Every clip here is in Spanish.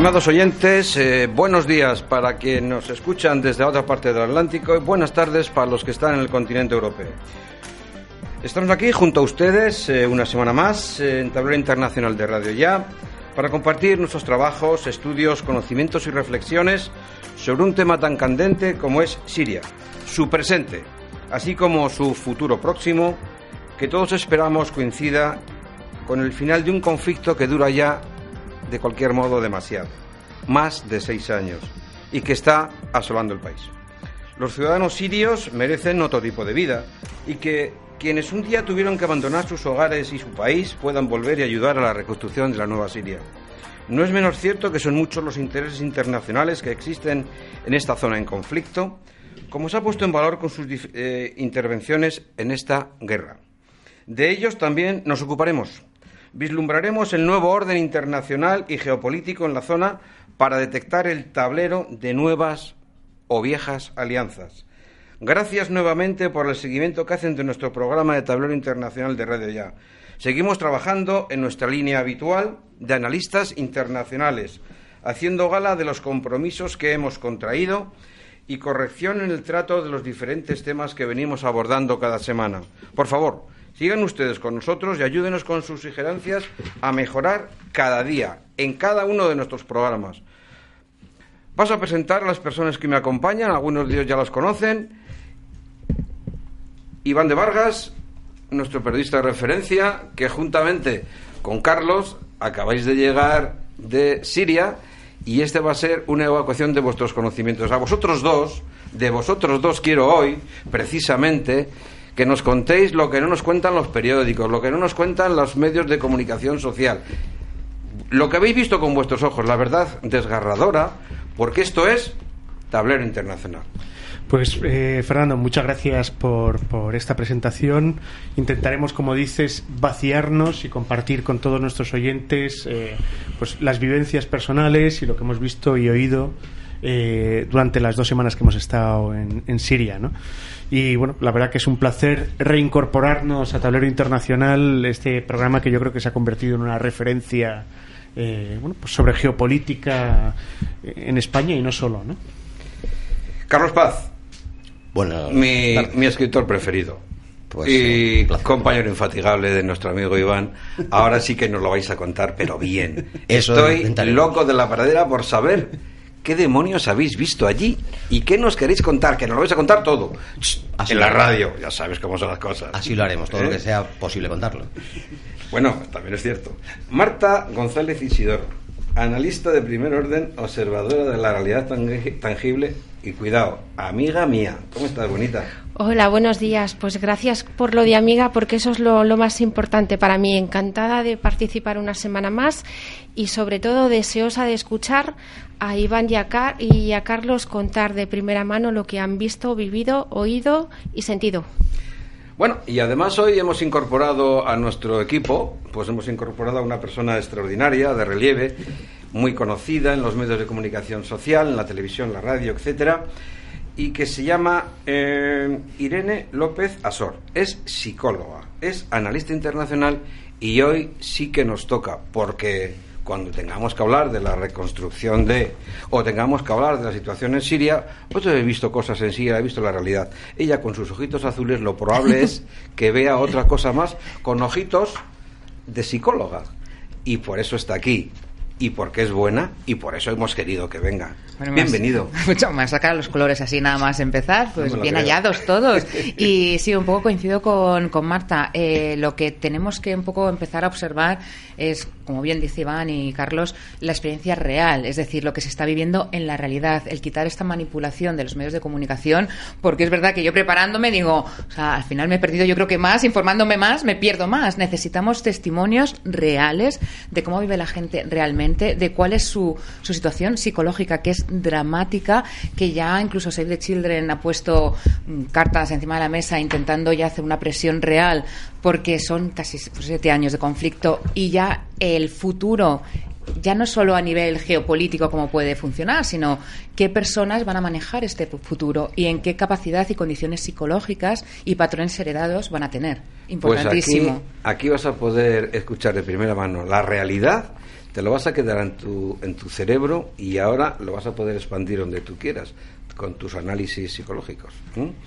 Estimados oyentes, eh, buenos días para quienes nos escuchan desde otra parte del Atlántico y buenas tardes para los que están en el continente europeo. Estamos aquí junto a ustedes eh, una semana más eh, en Tablero Internacional de Radio Ya para compartir nuestros trabajos, estudios, conocimientos y reflexiones sobre un tema tan candente como es Siria, su presente, así como su futuro próximo, que todos esperamos coincida con el final de un conflicto que dura ya de cualquier modo demasiado, más de seis años, y que está asolando el país. Los ciudadanos sirios merecen otro tipo de vida y que quienes un día tuvieron que abandonar sus hogares y su país puedan volver y ayudar a la reconstrucción de la nueva Siria. No es menos cierto que son muchos los intereses internacionales que existen en esta zona en conflicto, como se ha puesto en valor con sus eh, intervenciones en esta guerra. De ellos también nos ocuparemos vislumbraremos el nuevo orden internacional y geopolítico en la zona para detectar el tablero de nuevas o viejas alianzas. Gracias nuevamente por el seguimiento que hacen de nuestro programa de tablero internacional de Radio Ya. Seguimos trabajando en nuestra línea habitual de analistas internacionales, haciendo gala de los compromisos que hemos contraído y corrección en el trato de los diferentes temas que venimos abordando cada semana. Por favor, Sigan ustedes con nosotros y ayúdenos con sus sugerencias a mejorar cada día, en cada uno de nuestros programas. Paso a presentar a las personas que me acompañan, algunos de ellos ya las conocen. Iván de Vargas, nuestro periodista de referencia, que juntamente con Carlos acabáis de llegar de Siria y este va a ser una evacuación de vuestros conocimientos. A vosotros dos, de vosotros dos quiero hoy, precisamente, que nos contéis lo que no nos cuentan los periódicos, lo que no nos cuentan los medios de comunicación social. Lo que habéis visto con vuestros ojos, la verdad desgarradora, porque esto es tablero internacional. Pues eh, Fernando, muchas gracias por, por, esta presentación. Intentaremos, como dices, vaciarnos y compartir con todos nuestros oyentes eh, pues las vivencias personales y lo que hemos visto y oído eh, durante las dos semanas que hemos estado en, en Siria. ¿no? Y bueno, la verdad que es un placer reincorporarnos a Tablero Internacional, este programa que yo creo que se ha convertido en una referencia eh, bueno, pues sobre geopolítica en España y no solo. ¿no? Carlos Paz, bueno, mi, mi escritor preferido. Pues, y compañero infatigable de nuestro amigo Iván, ahora sí que nos lo vais a contar, pero bien. Eso Estoy loco de la pradera por saber ¿Qué demonios habéis visto allí? ¿Y qué nos queréis contar? Que nos lo vais a contar todo. Así en la radio, ya sabes cómo son las cosas. Así lo haremos, todo ¿Eh? lo que sea posible contarlo. Bueno, también es cierto. Marta González Isidoro, analista de primer orden, observadora de la realidad tangible y cuidado, amiga mía. ¿Cómo estás, bonita? Hola, buenos días. Pues gracias por lo de amiga, porque eso es lo, más importante para mí. Encantada de participar una semana más y sobre todo deseosa de escuchar a Iván y a, y a Carlos contar de primera mano lo que han visto, vivido, oído y sentido. Bueno, y además hoy hemos incorporado a nuestro equipo, pues hemos incorporado a una persona extraordinaria, de relieve, muy conocida en los medios de comunicación social, en la televisión, la radio, etcétera, y que se llama eh, Irene López Asor. Es psicóloga, es analista internacional y hoy sí que nos toca, porque cuando tengamos que hablar de la reconstrucción de, o tengamos que hablar de la situación en Siria, pues he visto cosas en Siria, he visto la realidad. Ella con sus ojitos azules lo probable es que vea otra cosa más con ojitos de psicóloga. Y por eso está aquí. Y porque es buena y por eso hemos querido que venga. Bueno, Bienvenido. Mucho más sacar los colores así nada más empezar, pues No bien creo. hallados todos. Y sí, un poco coincido con, con Marta. Eh, lo que tenemos que un poco empezar a observar es, como bien dice Iván y Carlos, la experiencia real, es decir, lo que se está viviendo en la realidad, el quitar esta manipulación de los medios de comunicación, porque es verdad que yo preparándome digo, o sea, al final me he perdido yo creo que más, informándome más, me pierdo más. Necesitamos testimonios reales de cómo vive la gente realmente, de cuál es su, su situación psicológica, que es dramática, que ya incluso Save the Children ha puesto mm, cartas encima de la mesa intentando ya hacer una presión real, porque son casi siete años de conflicto y ya el futuro ya no solo a nivel geopolítico cómo puede funcionar, sino qué personas van a manejar este fu- futuro y en qué capacidad y condiciones psicológicas y patrones heredados van a tener. Pues aquí, Importantísimo. aquí vas a poder escuchar de primera mano la realidad, te lo vas a quedar en tu, en tu cerebro y ahora lo vas a poder expandir donde tú quieras con tus análisis psicológicos.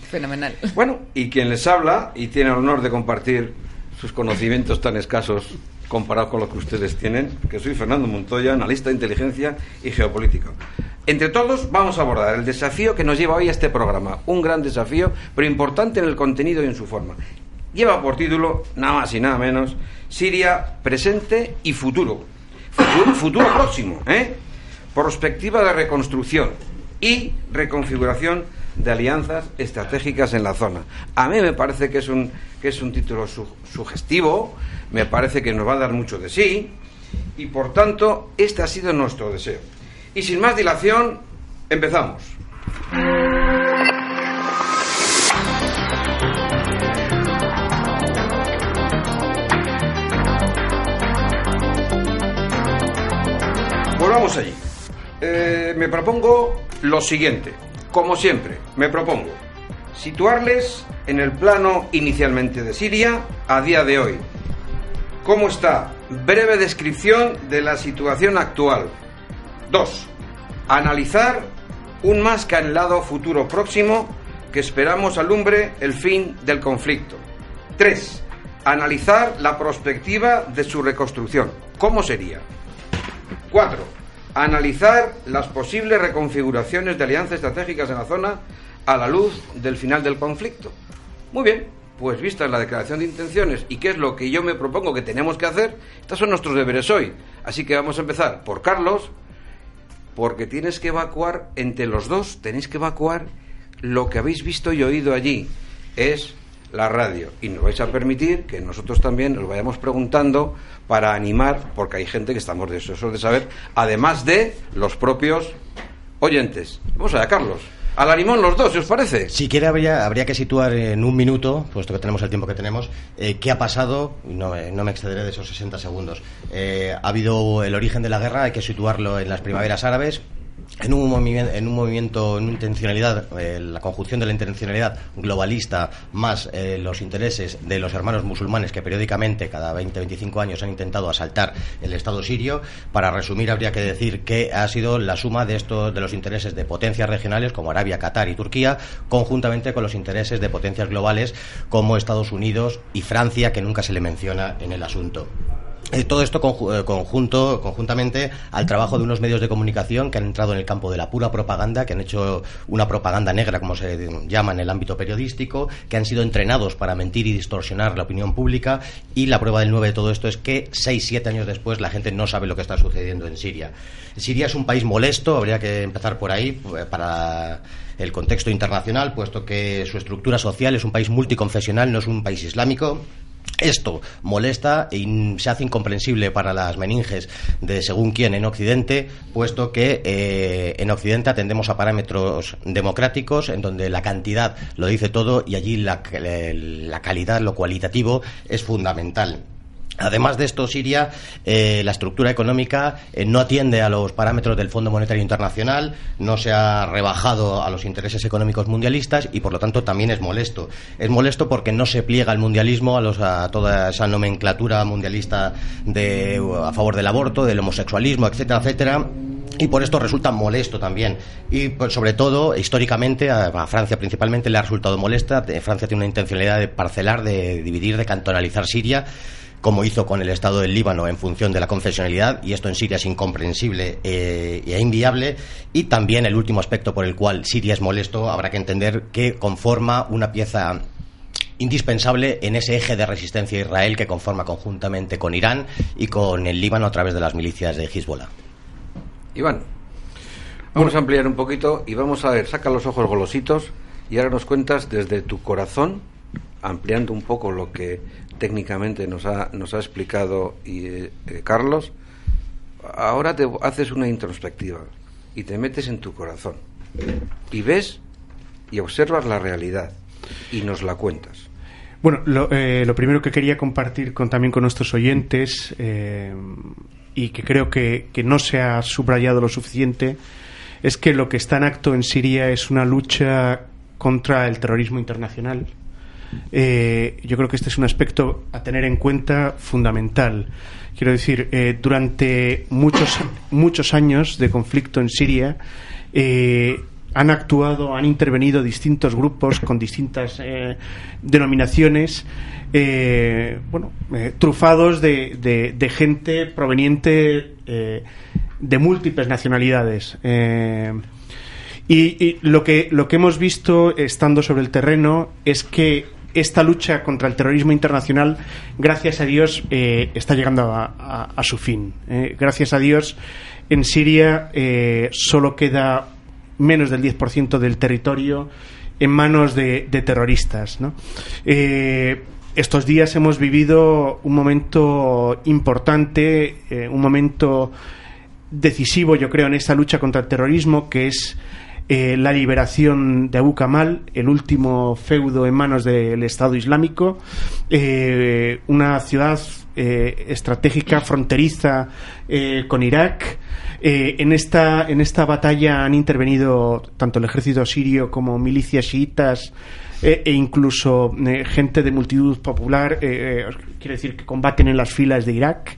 Fenomenal. Bueno, y quien les habla y tiene el honor de compartir sus conocimientos tan escasos comparados con los que ustedes tienen, que soy Fernando Montoya, analista de inteligencia y geopolítico. Entre todos vamos a abordar el desafío que nos lleva hoy a este programa, un gran desafío, pero importante en el contenido y en su forma. Lleva por título, nada más y nada menos, Siria presente y futuro. Futuro, futuro próximo, ¿eh? Perspectiva de reconstrucción y reconfiguración de alianzas estratégicas en la zona. A mí me parece que es un, que es un título su- sugestivo, me parece que nos va a dar mucho de sí, y por tanto, este ha sido nuestro deseo. Y sin más dilación, empezamos. Volvamos allí. Eh, me propongo lo siguiente. Como siempre, me propongo situarles en el plano inicialmente de Siria a día de hoy. ¿Cómo está? Breve descripción de la situación actual. 2. Analizar un más que anhelado futuro próximo que esperamos alumbre el fin del conflicto. 3. Analizar la perspectiva de su reconstrucción. ¿Cómo sería? 4. Analizar las posibles reconfiguraciones de alianzas estratégicas en la zona a la luz del final del conflicto. Muy bien, pues vista la declaración de intenciones y qué es lo que yo me propongo que tenemos que hacer, estos son nuestros deberes hoy. Así que vamos a empezar por Carlos, porque tienes que evacuar entre los dos, tenéis que evacuar lo que habéis visto y oído allí. Es la radio. Y nos vais a permitir que nosotros también os vayamos preguntando para animar, porque hay gente que estamos deseosos de saber, además de los propios oyentes. Vamos allá, Carlos. A la limón los dos, si os parece. Si quiere, habría, habría que situar en un minuto, puesto que tenemos el tiempo que tenemos, eh, qué ha pasado, no, no me excederé de esos 60 segundos. Eh, ha habido el origen de la guerra, hay que situarlo en las primaveras árabes. En un, movimiento, en un movimiento, en una intencionalidad, eh, la conjunción de la intencionalidad globalista más eh, los intereses de los hermanos musulmanes que periódicamente, cada 20-25 años, han intentado asaltar el Estado sirio. Para resumir, habría que decir que ha sido la suma de estos, de los intereses de potencias regionales como Arabia, Qatar y Turquía, conjuntamente con los intereses de potencias globales como Estados Unidos y Francia, que nunca se le menciona en el asunto. Eh, Todo esto eh, conjunto, conjuntamente al trabajo de unos medios de comunicación que han entrado en el campo de la pura propaganda, que han hecho una propaganda negra, como se llama en el ámbito periodístico, que han sido entrenados para mentir y distorsionar la opinión pública. Y la prueba del 9 de todo esto es que seis, siete años después la gente no sabe lo que está sucediendo en Siria. Siria es un país molesto, habría que empezar por ahí, eh, para el contexto internacional, puesto que su estructura social es un país multiconfesional, no es un país islámico. Esto molesta in- se hace incomprensible para las meninges de según quién en Occidente, puesto que eh, en Occidente atendemos a parámetros democráticos en donde la cantidad lo dice todo y allí la calidad, lo cualitativo, es fundamental. Además de esto, Siria, eh, la estructura económica eh, no atiende a los parámetros del Fondo Monetario Internacional, no se ha rebajado a los intereses económicos mundialistas y, por lo tanto, también es molesto. Es molesto porque no se pliega al mundialismo, a, los, a toda esa nomenclatura mundialista de, a favor del aborto, del homosexualismo, etcétera, etcétera. Y por esto resulta molesto también. Y pues, sobre todo, históricamente, a, Francia principalmente le ha resultado molesta. Francia tiene una intencionalidad de parcelar, de dividir, de cantonalizar Siria como hizo con el Estado del Líbano en función de la confesionalidad, y esto en Siria es incomprensible eh, e inviable. Y también el último aspecto por el cual Siria es molesto, habrá que entender que conforma una pieza indispensable en ese eje de resistencia a Israel que conforma conjuntamente con Irán y con el Líbano a través de las milicias de Hezbollah. Iván, vamos a ampliar un poquito y vamos a ver, saca los ojos golositos y ahora nos cuentas desde tu corazón, ampliando un poco lo que técnicamente nos ha, nos ha explicado y, eh, eh, Carlos, ahora te haces una introspectiva y te metes en tu corazón y ves y observas la realidad y nos la cuentas. Bueno, lo, eh, lo primero que quería compartir con, también con nuestros oyentes y que creo que, que no se ha subrayado lo suficiente es que lo que está en acto en Siria es una lucha contra el terrorismo internacional. Eh, yo creo que este es un aspecto a tener en cuenta fundamental. Quiero decir, eh, durante muchos, muchos años de conflicto en Siria, eh, han actuado, han intervenido distintos grupos con distintas denominaciones, bueno, trufados de, gente proveniente de múltiples nacionalidades. Y, y lo que lo que hemos visto estando sobre el terreno es que esta lucha contra el terrorismo internacional, gracias a Dios, eh, está llegando a, su fin. Eh, gracias a Dios, en Siria eh, solo queda menos del 10% del territorio en manos de, terroristas. estos días hemos vivido un momento importante, un momento decisivo, yo creo, en esta lucha contra el terrorismo, que es eh, la liberación de Abu Kamal, el último feudo en manos del Estado Islámico, eh, una ciudad eh, estratégica fronteriza eh, con Irak. En, esta, en esta batalla han intervenido tanto el ejército sirio como milicias chiitas e incluso gente de multitud popular, quiere decir que combaten en las filas de Irak.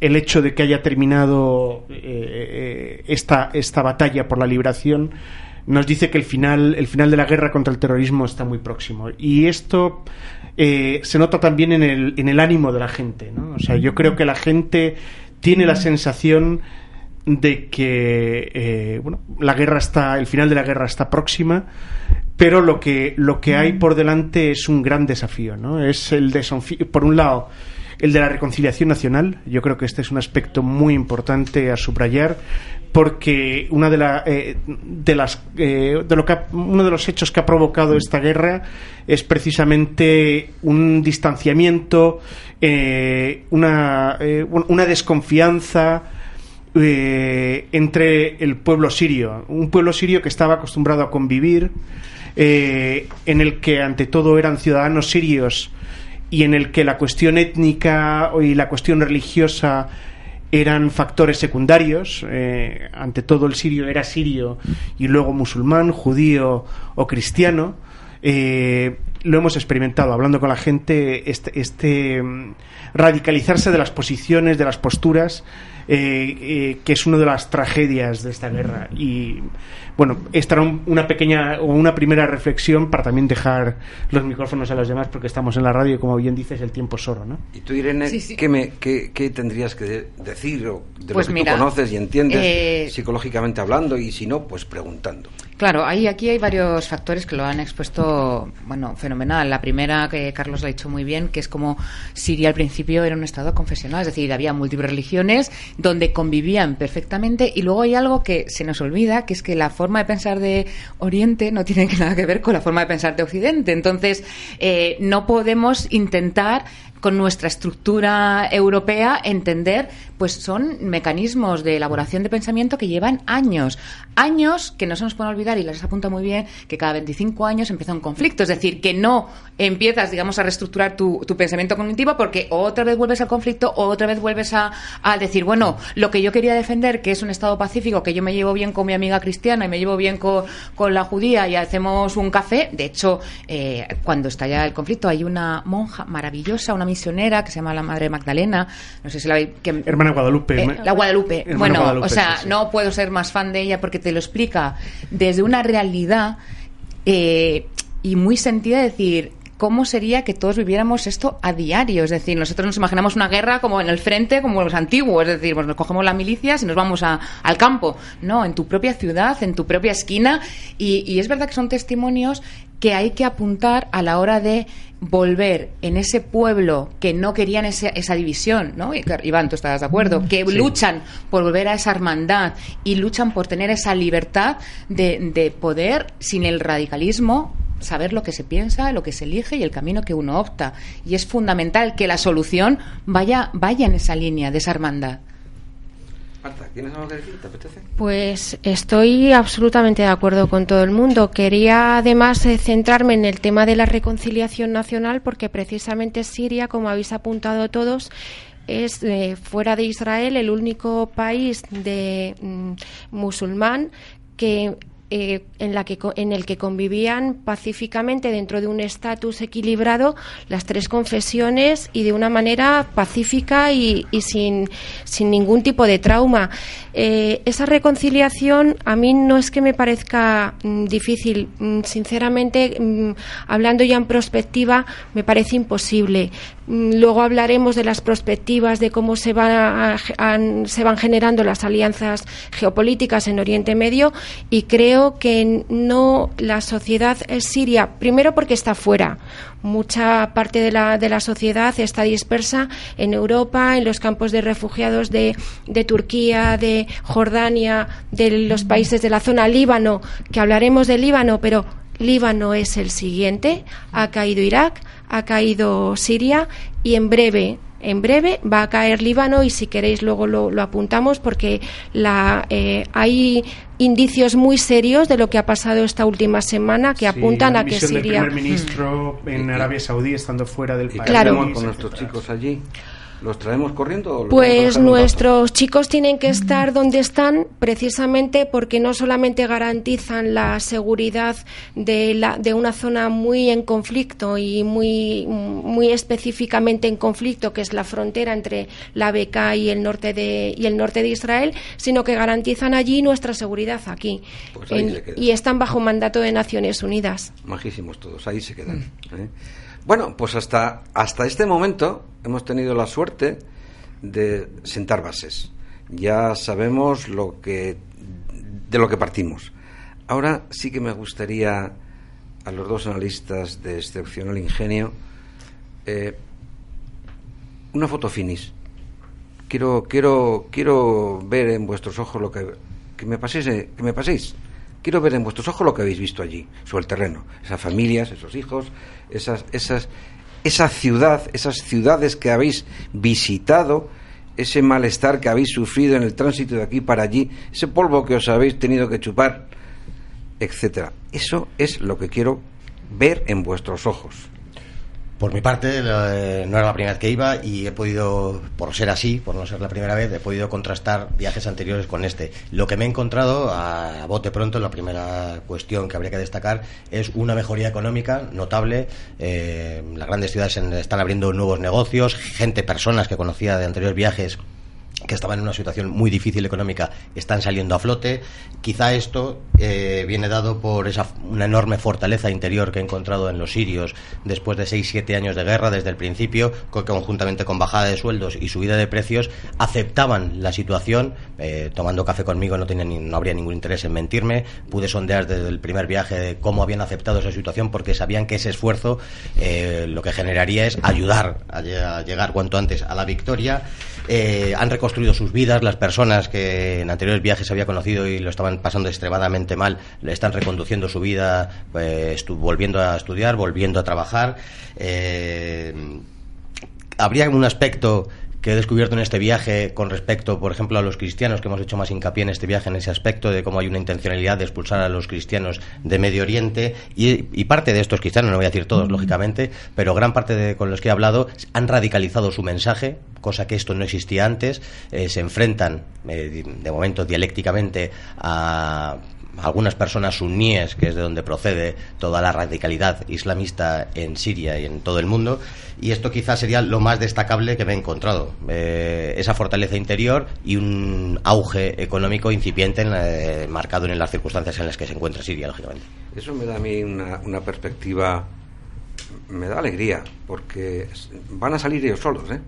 El hecho de que haya terminado eh, eh, esta, esta batalla por la liberación nos dice que el final, el final de la guerra contra el terrorismo está muy próximo. Y esto eh, se nota también en el, en el ánimo de la gente. ¿no? O sea, yo creo que la gente tiene la sensación de que eh, bueno, la guerra está, el final de la guerra está próxima, pero lo que, lo que hay por delante es un gran desafío, ¿no? Es el desafío, por un lado, el de la reconciliación nacional. Yo creo que este es un aspecto muy importante a subrayar porque una de, la, eh, de las eh, de lo que uno de los hechos que ha provocado esta guerra es precisamente un distanciamiento, eh, una, eh, un- una desconfianza entre el pueblo sirio, un pueblo sirio que estaba acostumbrado a convivir, en el que ante todo eran ciudadanos sirios y en el que la cuestión étnica y la cuestión religiosa eran factores secundarios. eh, ante todo el sirio era sirio y luego musulmán, judío o cristiano. Eh, lo hemos experimentado hablando con la gente, este, este radicalizarse de las posiciones, de las posturas, eh, eh, que es una de las tragedias de esta guerra. Y bueno, esta era un- una pequeña o una primera reflexión para también dejar los micrófonos a los demás, porque estamos en la radio y como bien dices, el tiempo es oro, ¿no? Y tú, Irene, Sí, sí. ¿qué, me, qué, qué tendrías que de- decir o de Pues lo que mira, tú conoces y entiendes eh, psicológicamente hablando y si no, pues preguntando? Claro, ahí, aquí hay varios factores que lo han expuesto, bueno, fenomenal. La primera, que Carlos lo ha dicho muy bien, que es como Siria al principio era un estado confesional, es decir, había múltiples religiones donde convivían perfectamente y luego hay algo que se nos olvida, que es que la forma de pensar de Oriente no tiene nada que ver con la forma de pensar de Occidente. Entonces, eh, no podemos intentar con nuestra estructura europea entender pues son mecanismos de elaboración de pensamiento que llevan años. Años que no se nos pueden olvidar y las apunta muy bien que cada 25 años empieza un conflicto. Es decir que no empiezas digamos a reestructurar tu, tu pensamiento cognitivo porque otra vez vuelves al conflicto otra vez vuelves a, a decir bueno lo que yo quería defender que es un estado pacífico que yo me llevo bien con mi amiga cristiana y me llevo bien con, con la judía y hacemos un café de hecho eh, cuando estalla el conflicto hay una monja maravillosa una misionera que se llama la Madre Magdalena. No sé si la veis Guadalupe. eh, la Guadalupe. Hermana bueno, Guadalupe, o sea, sí, sí. no puedo ser más fan de ella porque te lo explica desde una realidad eh, y muy sentida, decir, cómo sería que todos viviéramos esto a diario. Es decir, nosotros nos imaginamos una guerra como en el frente, como los antiguos. Es decir, pues nos cogemos las milicias y nos vamos al campo. No, en tu propia ciudad, en tu propia esquina. Y, es verdad que son testimonios que hay que apuntar a la hora de volver en ese pueblo que no querían esa división, ¿no? Iván, tú estás de acuerdo, que luchan por volver a esa hermandad y luchan por tener esa libertad de, de poder, sin el radicalismo, saber lo que se piensa, lo que se elige y el camino que uno opta. Y es fundamental que la solución vaya, vaya en esa línea de esa hermandad. Marta, ¿tienes algo que decir? ¿Te apetece? Pues estoy absolutamente de acuerdo con todo el mundo. Quería además eh, centrarme en el tema de la reconciliación nacional porque precisamente Siria, como habéis apuntado todos, es eh, fuera de Israel el único país de mm, musulmán que eh, en, la que, en el que convivían pacíficamente dentro de un estatus equilibrado las tres confesiones y de una manera pacífica y, sin, sin, ningún tipo de trauma. Eh, esa reconciliación a mí no es que me parezca mm, difícil, mm, sinceramente, mm, hablando ya en perspectiva, me parece imposible. Luego hablaremos de las perspectivas de cómo se van, se van generando las alianzas geopolíticas en Oriente Medio y creo que no la sociedad siria, primero porque está fuera, mucha parte de la, de la sociedad está dispersa en Europa, en los campos de refugiados de, de Turquía, de Jordania, de los países de la zona Líbano, que hablaremos de Líbano, pero Líbano es el siguiente, ha caído Irak, ha caído Siria y en breve en breve va a caer Líbano y si queréis luego lo, apuntamos porque la, eh, hay indicios muy serios de lo que ha pasado esta última semana que apuntan a que Siria. El primer ministro en Arabia Saudí estando fuera del país. Claro. con nuestros chicos allí. ¿Los traemos corriendo? pues nuestros chicos tienen que estar donde están precisamente porque no solamente garantizan la seguridad de, la, de una zona muy en conflicto y muy, muy específicamente en conflicto, que es la frontera entre la BK y el norte de, y el norte de Israel, sino que garantizan allí nuestra seguridad aquí. Pues y están bajo mandato de Naciones Unidas. Majísimos todos, ahí se quedan. ¿eh? Bueno, pues hasta, hasta este momento hemos tenido la suerte de sentar bases. Ya sabemos lo que, de lo que partimos. Ahora sí que me gustaría a los dos analistas de excepcional ingenio eh, una foto finis. Quiero, quiero, quiero ver en vuestros ojos lo que, que me paséis, que me paséis Quiero ver en vuestros ojos lo que habéis visto allí, sobre el terreno. Esas familias, esos hijos, esas, esas, esa ciudad, esas ciudades que habéis visitado, ese malestar que habéis sufrido en el tránsito de aquí para allí, ese polvo que os habéis tenido que chupar, etcétera. Eso es lo que quiero ver en vuestros ojos. Por mi parte, eh, no era la primera vez que iba y he podido, por ser así, por no ser la primera vez, he podido contrastar viajes anteriores con este. Lo que me he encontrado, a, bote pronto, la primera cuestión que habría que destacar es una mejoría económica notable. Eh, las grandes ciudades están abriendo nuevos negocios, gente, personas que conocía de anteriores viajes que estaban en una situación muy difícil económica están saliendo a flote. Quizá esto eh, viene dado por esa una enorme fortaleza interior que he encontrado en los sirios después de 6-7 años de guerra desde el principio, que conjuntamente con bajada de sueldos y subida de precios aceptaban la situación. Eh, tomando café conmigo no, tenía no habría ningún interés en mentirme. Pude sondear desde el primer viaje cómo habían aceptado esa situación porque sabían que ese esfuerzo eh, lo que generaría es ayudar a, llegar cuanto antes a la victoria. Han construido sus vidas, las personas que en anteriores viajes había conocido y lo estaban pasando extremadamente mal, le están reconduciendo su vida, pues, volviendo a estudiar, volviendo a trabajar. Eh, habría un aspecto que he descubierto en este viaje con respecto, por ejemplo, a los cristianos, que hemos hecho más hincapié en este viaje, en ese aspecto de cómo hay una intencionalidad de expulsar a los cristianos de Medio Oriente, y, parte de estos cristianos, no voy a decir todos, lógicamente, pero gran parte de con los que he hablado han radicalizado su mensaje, cosa que esto no existía antes, eh, se enfrentan, eh, de momento, dialécticamente a algunas personas suníes, que es de donde procede toda la radicalidad islamista en Siria y en todo el mundo, y esto quizás sería lo más destacable que me he encontrado. Eh, esa fortaleza interior y un auge económico incipiente eh, marcado en las circunstancias en las que se encuentra Siria, lógicamente. Eso me da a mí una, perspectiva me da alegría, porque van a salir ellos solos, ¿eh?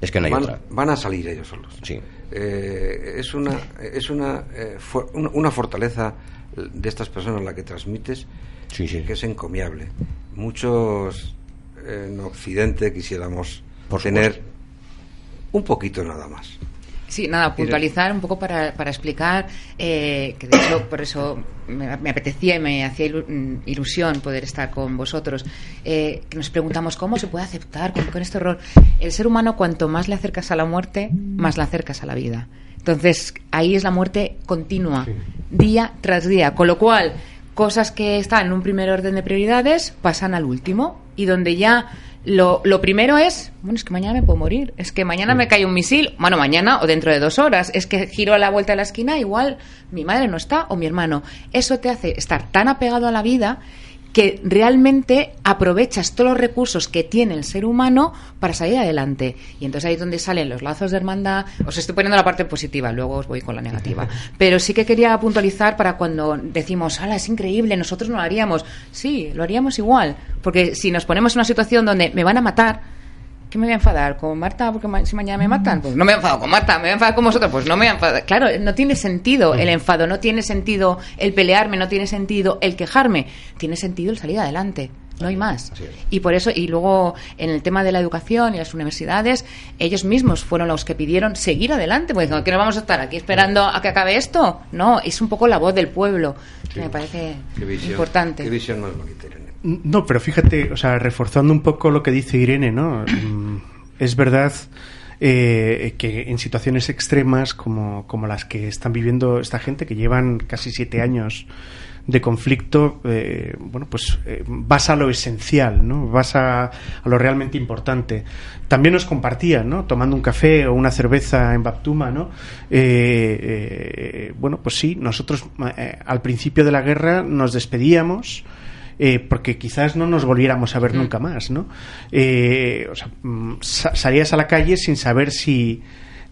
Es que no hay van, otra. van a salir ellos solos. Sí. Eh, es una, es una, eh, una, una fortaleza de estas personas la que transmites Sí, sí. que es encomiable. Muchos en Occidente quisiéramos Por tener un poquito nada más. Sí, nada, puntualizar un poco para, para explicar eh, que de hecho por eso me, me apetecía y me hacía mm, ilusión poder estar con vosotros. Eh, que nos preguntamos cómo se puede aceptar con, con este horror. El ser humano, cuanto más le acercas a la muerte, más le acercas a la vida. Entonces, ahí es la muerte continua, día tras día. Con lo cual, cosas que están en un primer orden de prioridades pasan al último y donde ya lo, lo primero es, bueno, es que mañana me puedo morir, es que mañana me cae un misil, bueno, mañana o dentro de dos horas, es que giro a la vuelta de la esquina, igual mi madre no está o mi hermano. Eso te hace estar tan apegado a la vida que realmente aprovechas todos los recursos que tiene el ser humano para salir adelante. Y entonces ahí es donde salen los lazos de hermandad. Os estoy poniendo la parte positiva, luego os voy con la negativa. Pero sí que quería puntualizar para cuando decimos, ¡hala, es increíble! Nosotros no lo haríamos. Sí, lo haríamos igual. Porque si nos ponemos en una situación donde me van a matar, ¿Qué me voy a enfadar? ¿Con Marta? Porque ma- si mañana me matan. Pues no me he enfadado con Marta, me voy a enfadar con vosotros. Pues no me voy a enfadar. Claro, no tiene sentido el enfado, no tiene sentido el pelearme, no tiene sentido el quejarme. Tiene sentido el salir adelante. No hay más. Y por eso, y luego en el tema de la educación y las universidades, ellos mismos fueron los que pidieron seguir adelante. Porque ¿qué no vamos a estar aquí esperando a que acabe esto? No, es un poco la voz del pueblo. que Me parece Qué visión, importante. Qué visión más bonita, Irene. No, pero fíjate, o sea, reforzando un poco lo que dice Irene, ¿no? Mm, Es verdad eh, que en situaciones extremas como, como las que están viviendo esta gente, que llevan casi siete años de conflicto, eh, bueno, pues eh, vas a lo esencial, ¿no? Vas a, a lo realmente importante. También nos compartían, ¿no? Tomando un café o una cerveza en Baptuma, ¿no? Eh, bueno, pues sí, nosotros al principio de la guerra nos despedíamos, eh, porque quizás no nos volviéramos a ver nunca más, ¿no? Eh, o sea, mm, sa- salías a la calle sin saber si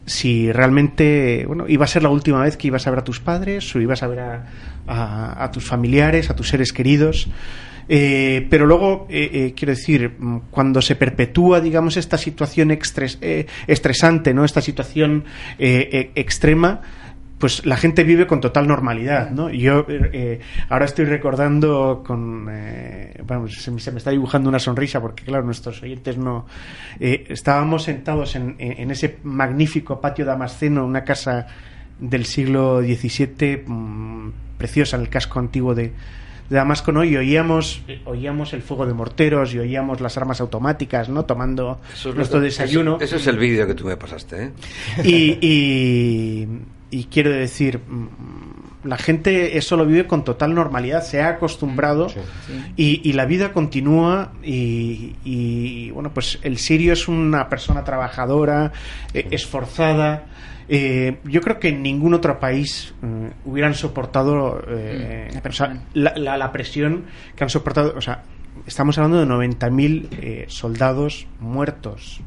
si realmente bueno iba a ser la última vez que ibas a ver a tus padres o ibas a ver a, a- a tus familiares, a tus seres queridos. Eh, pero luego, eh, eh, quiero decir, mm, cuando se perpetúa, digamos, esta situación extres- eh, estresante, ¿no? Esta situación extrema, pues la gente vive con total normalidad, ¿no? Yo eh, eh, ahora estoy recordando con, eh, bueno, se, me- se me está dibujando una sonrisa porque claro nuestros oyentes no, eh, estábamos sentados en, ese magnífico patio damasceno, una casa del siglo XVII mm, preciosa en el casco antiguo de, de Damasco, ¿no? Y oíamos, oíamos el fuego de morteros y oíamos las armas automáticas, ¿no? Tomando es nuestro desayuno. Eso, eso es el vídeo que tú me pasaste, ¿eh? Y, y- y quiero decir, mm, la gente eso lo vive con total normalidad, se ha acostumbrado y, y la vida continúa y, y, bueno, pues el sirio es una persona trabajadora, eh, esforzada. Eh, yo creo que en ningún otro país eh, hubieran soportado eh, la o sea, la, la- la presión que han soportado. O sea, estamos hablando de 90.000 eh, soldados muertos.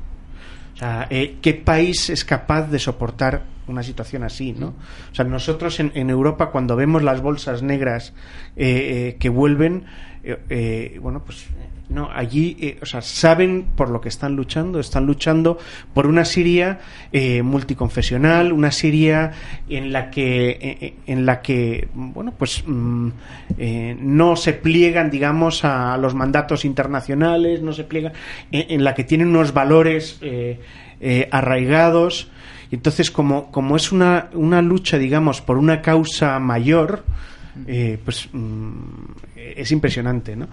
O sea, eh, ¿qué país es capaz de soportar una situación así, no? O sea, nosotros en, Europa cuando vemos las bolsas negras eh, eh, que vuelven, eh, eh, bueno, pues no, allí, eh, o sea, saben por lo que están luchando, están luchando por una Siria eh, multiconfesional, una Siria en la que, eh, eh, en la que, bueno, pues mm, eh, no se pliegan, digamos, a los mandatos internacionales, no se pliegan, en, en la que tienen unos valores arraigados. Entonces, como, como es una, una lucha, digamos, por una causa mayor, pues mm, es impresionante, ¿no?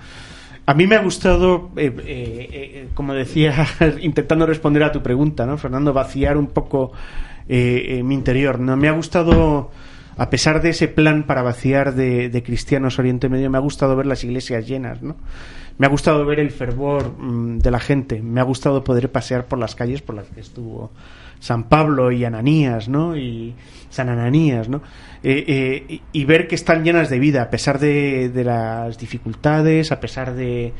A mí me ha gustado, eh, eh, eh, como decía, intentando responder a tu pregunta, ¿no, Fernando? Vaciar un poco eh, eh, mi interior. ¿no? Me ha gustado, a pesar de ese plan para vaciar de, cristianos Oriente Medio, me ha gustado ver las iglesias llenas, ¿no? Me ha gustado ver el fervor mm, de la gente. Me ha gustado poder pasear por las calles por las que estuvo San Pablo y Ananías, ¿no? San Ananías, ¿no? Eh, eh, y, ver que están llenas de vida a pesar de, de las dificultades, a pesar de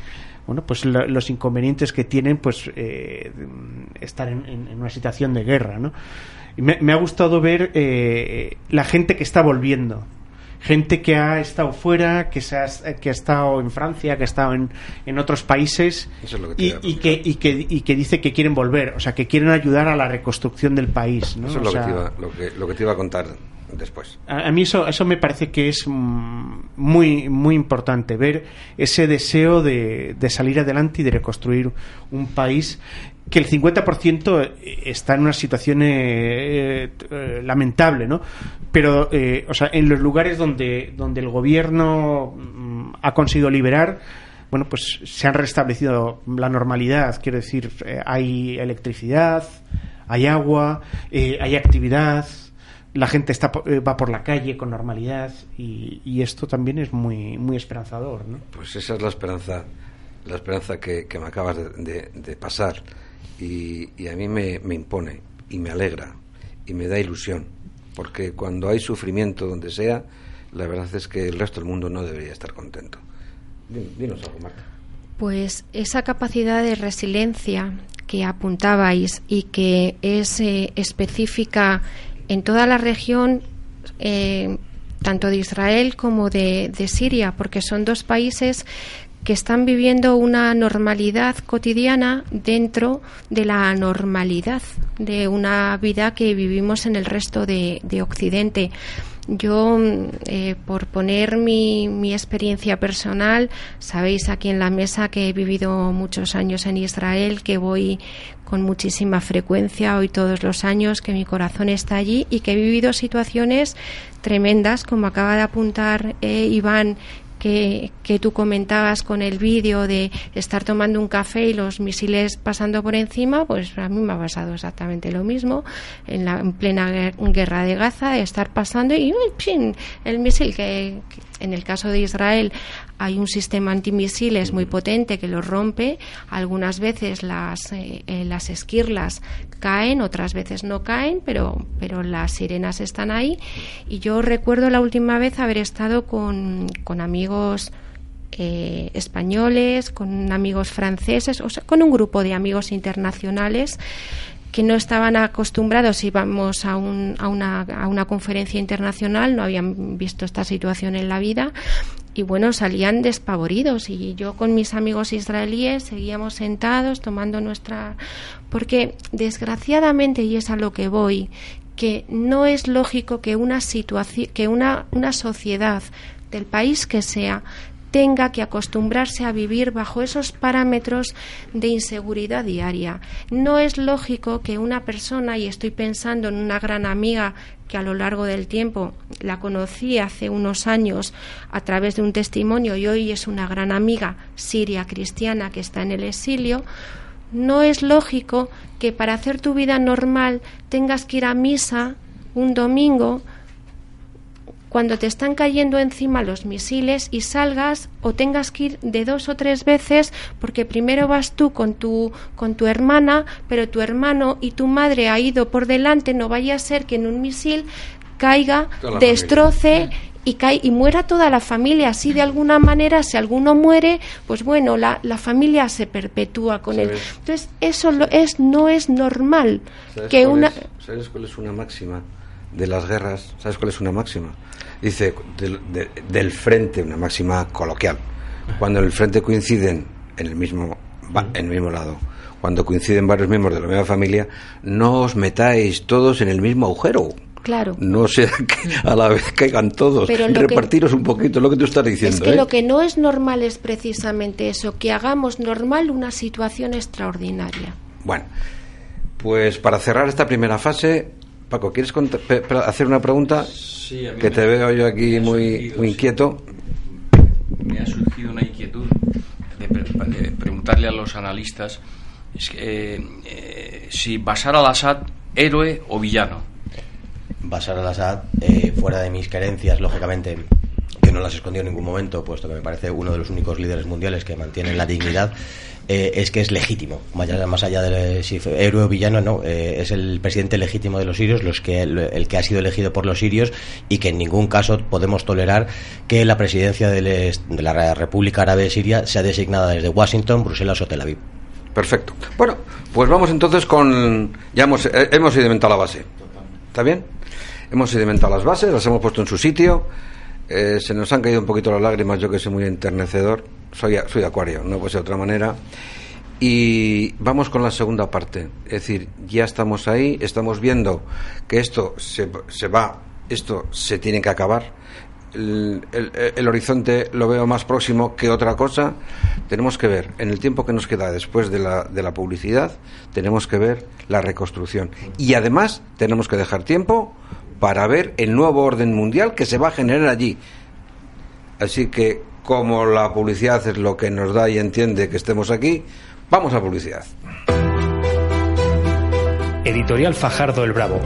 bueno, pues lo- los inconvenientes que tienen, pues eh, estar en una situación de guerra, ¿no? Y me, me ha gustado ver eh, la gente que está volviendo, gente que ha estado fuera, que, se ha, que ha estado en Francia, que ha estado en, en otros países y, y, que, y, que, y que dice que quieren volver, o sea, que quieren ayudar a la reconstrucción del país. ¿no? Eso es O lo, sea, que te iba, lo, que, lo que te iba a contar después. a, a mí eso, eso me parece que es mm, muy, muy importante, ver ese deseo de, de salir adelante y de reconstruir un país que el 50% está en una situación eh, eh, lamentable, ¿no? Pero, eh, o sea, en los lugares donde, donde el gobierno mm, ha conseguido liberar, bueno, pues se han restablecido la normalidad, quiero decir, eh, hay electricidad, hay agua, eh, hay actividad, la gente está, eh, va por la calle con normalidad y, esto también es muy, muy esperanzador, ¿no? Pues esa es la esperanza, la esperanza que, me acabas de pasar y, a mí me, me impone y me alegra y me da ilusión, porque cuando hay sufrimiento donde sea, la verdad es que el resto del mundo no debería estar contento. Din- Dinos algo, Marta. Pues esa capacidad de resiliencia que apuntabais y que es eh, específica en toda la región, eh, tanto de Israel como de, de Siria, porque son dos países que están viviendo una normalidad cotidiana dentro de la anormalidad de una vida que vivimos en el resto de, de Occidente. Yo, mm, eh, por poner mi, mi experiencia personal, sabéis aquí en la mesa que he vivido muchos años en Israel, que voy con muchísima frecuencia, hoy todos los años, que mi corazón está allí y que he vivido situaciones tremendas, como acaba de apuntar eh, Iván, que, que tú comentabas con el vídeo de estar tomando un café y los misiles pasando por encima, pues a mí me ha pasado exactamente lo mismo en la en plena guer- guerra de Gaza, de estar pasando y el misil que, que en el caso de Israel hay un sistema antimisiles muy potente que lo rompe. Algunas veces las, eh, eh, las esquirlas caen, otras veces no caen, pero, pero las sirenas están ahí. Y yo recuerdo la última vez haber estado con, con amigos eh, españoles, con amigos franceses, o sea, con un grupo de amigos internacionales que no estaban acostumbrados, íbamos a, un, a, una, a una conferencia internacional, no habían visto esta situación en la vida y bueno, salían despavoridos. Y yo con mis amigos israelíes seguíamos sentados tomando nuestra... porque desgraciadamente, y es a lo que voy, que no es lógico que una situación, que una sociedad del país que sea tenga que acostumbrarse a vivir bajo esos parámetros de inseguridad diaria. No es lógico que una persona, y estoy pensando en una gran amiga que a lo largo del tiempo la conocí hace unos años a través de un testimonio y hoy es una gran amiga siria cristiana que está en el exilio, no es lógico que para hacer tu vida normal tengas que ir a misa un domingo cuando te están cayendo encima los misiles y salgas o tengas que ir de dos o tres veces porque primero vas tú con tu con tu hermana, pero tu hermano y tu madre ha ido por delante, no vaya a ser que en un misil caiga, destroce y cae y muera toda la familia. Así de alguna manera, si alguno muere, pues bueno, la, la familia se perpetúa con él. Entonces, eso lo es, no es normal ¿Sabes que cuál una es- ¿Sabes cuál es una máxima de las guerras? ¿Sabes cuál es una máxima? Dice, del, de- del frente, una máxima coloquial. Cuando en el frente coinciden en el mismo, en el mismo lado, cuando coinciden varios miembros de la misma familia, no os metáis todos en el mismo agujero. Claro. No sea que a la vez caigan todos. Pero lo que- Repartiros un poquito, lo que tú estás diciendo. Es que ¿eh? lo que no es normal es precisamente eso, que hagamos normal una situación extraordinaria. Bueno, pues para cerrar esta primera fase, Paco, ¿quieres hacer una pregunta? Sí, a mí que me- te veo yo aquí muy, surgido, muy sí. inquieto. me ha surgido una inquietud de, pre- de preguntarle a los analistas es que, eh, eh, si Bashar al-Assad héroe o villano. Bashar al-Assad, eh, fuera de mis creencias, lógicamente, que no las escondió en ningún momento, puesto que me parece uno de los únicos líderes mundiales que mantienen la dignidad, eh, es que es legítimo. Más allá, de si fue héroe o villano, no. eh, es el presidente legítimo de los sirios, los que, el, que ha sido elegido por los sirios y que en ningún caso podemos tolerar que la presidencia de la República Árabe de Siria sea designada desde Washington, Bruselas o Tel Aviv. Perfecto. Bueno, pues vamos entonces con... Ya hemos, eh, hemos sedimentado la base. ¿Está bien? Hemos sedimentado las bases, las hemos puesto en su sitio. eh, se nos han caído un poquito las lágrimas, yo que soy muy enternecedor, soy, soy acuario, no puede ser de otra manera. Y vamos con la segunda parte, es decir, ya estamos ahí, estamos viendo que esto se, se va, esto se tiene que acabar, el, el, horizonte lo veo más próximo que otra cosa. Tenemos que ver, en el tiempo que nos queda después de la, de la publicidad, tenemos que ver la reconstrucción. Y además tenemos que dejar tiempo para ver el nuevo orden mundial que se va a generar allí. Así que, como la publicidad es lo que nos da y entiende que estemos aquí, vamos a publicidad. Editorial Fajardo el Bravo.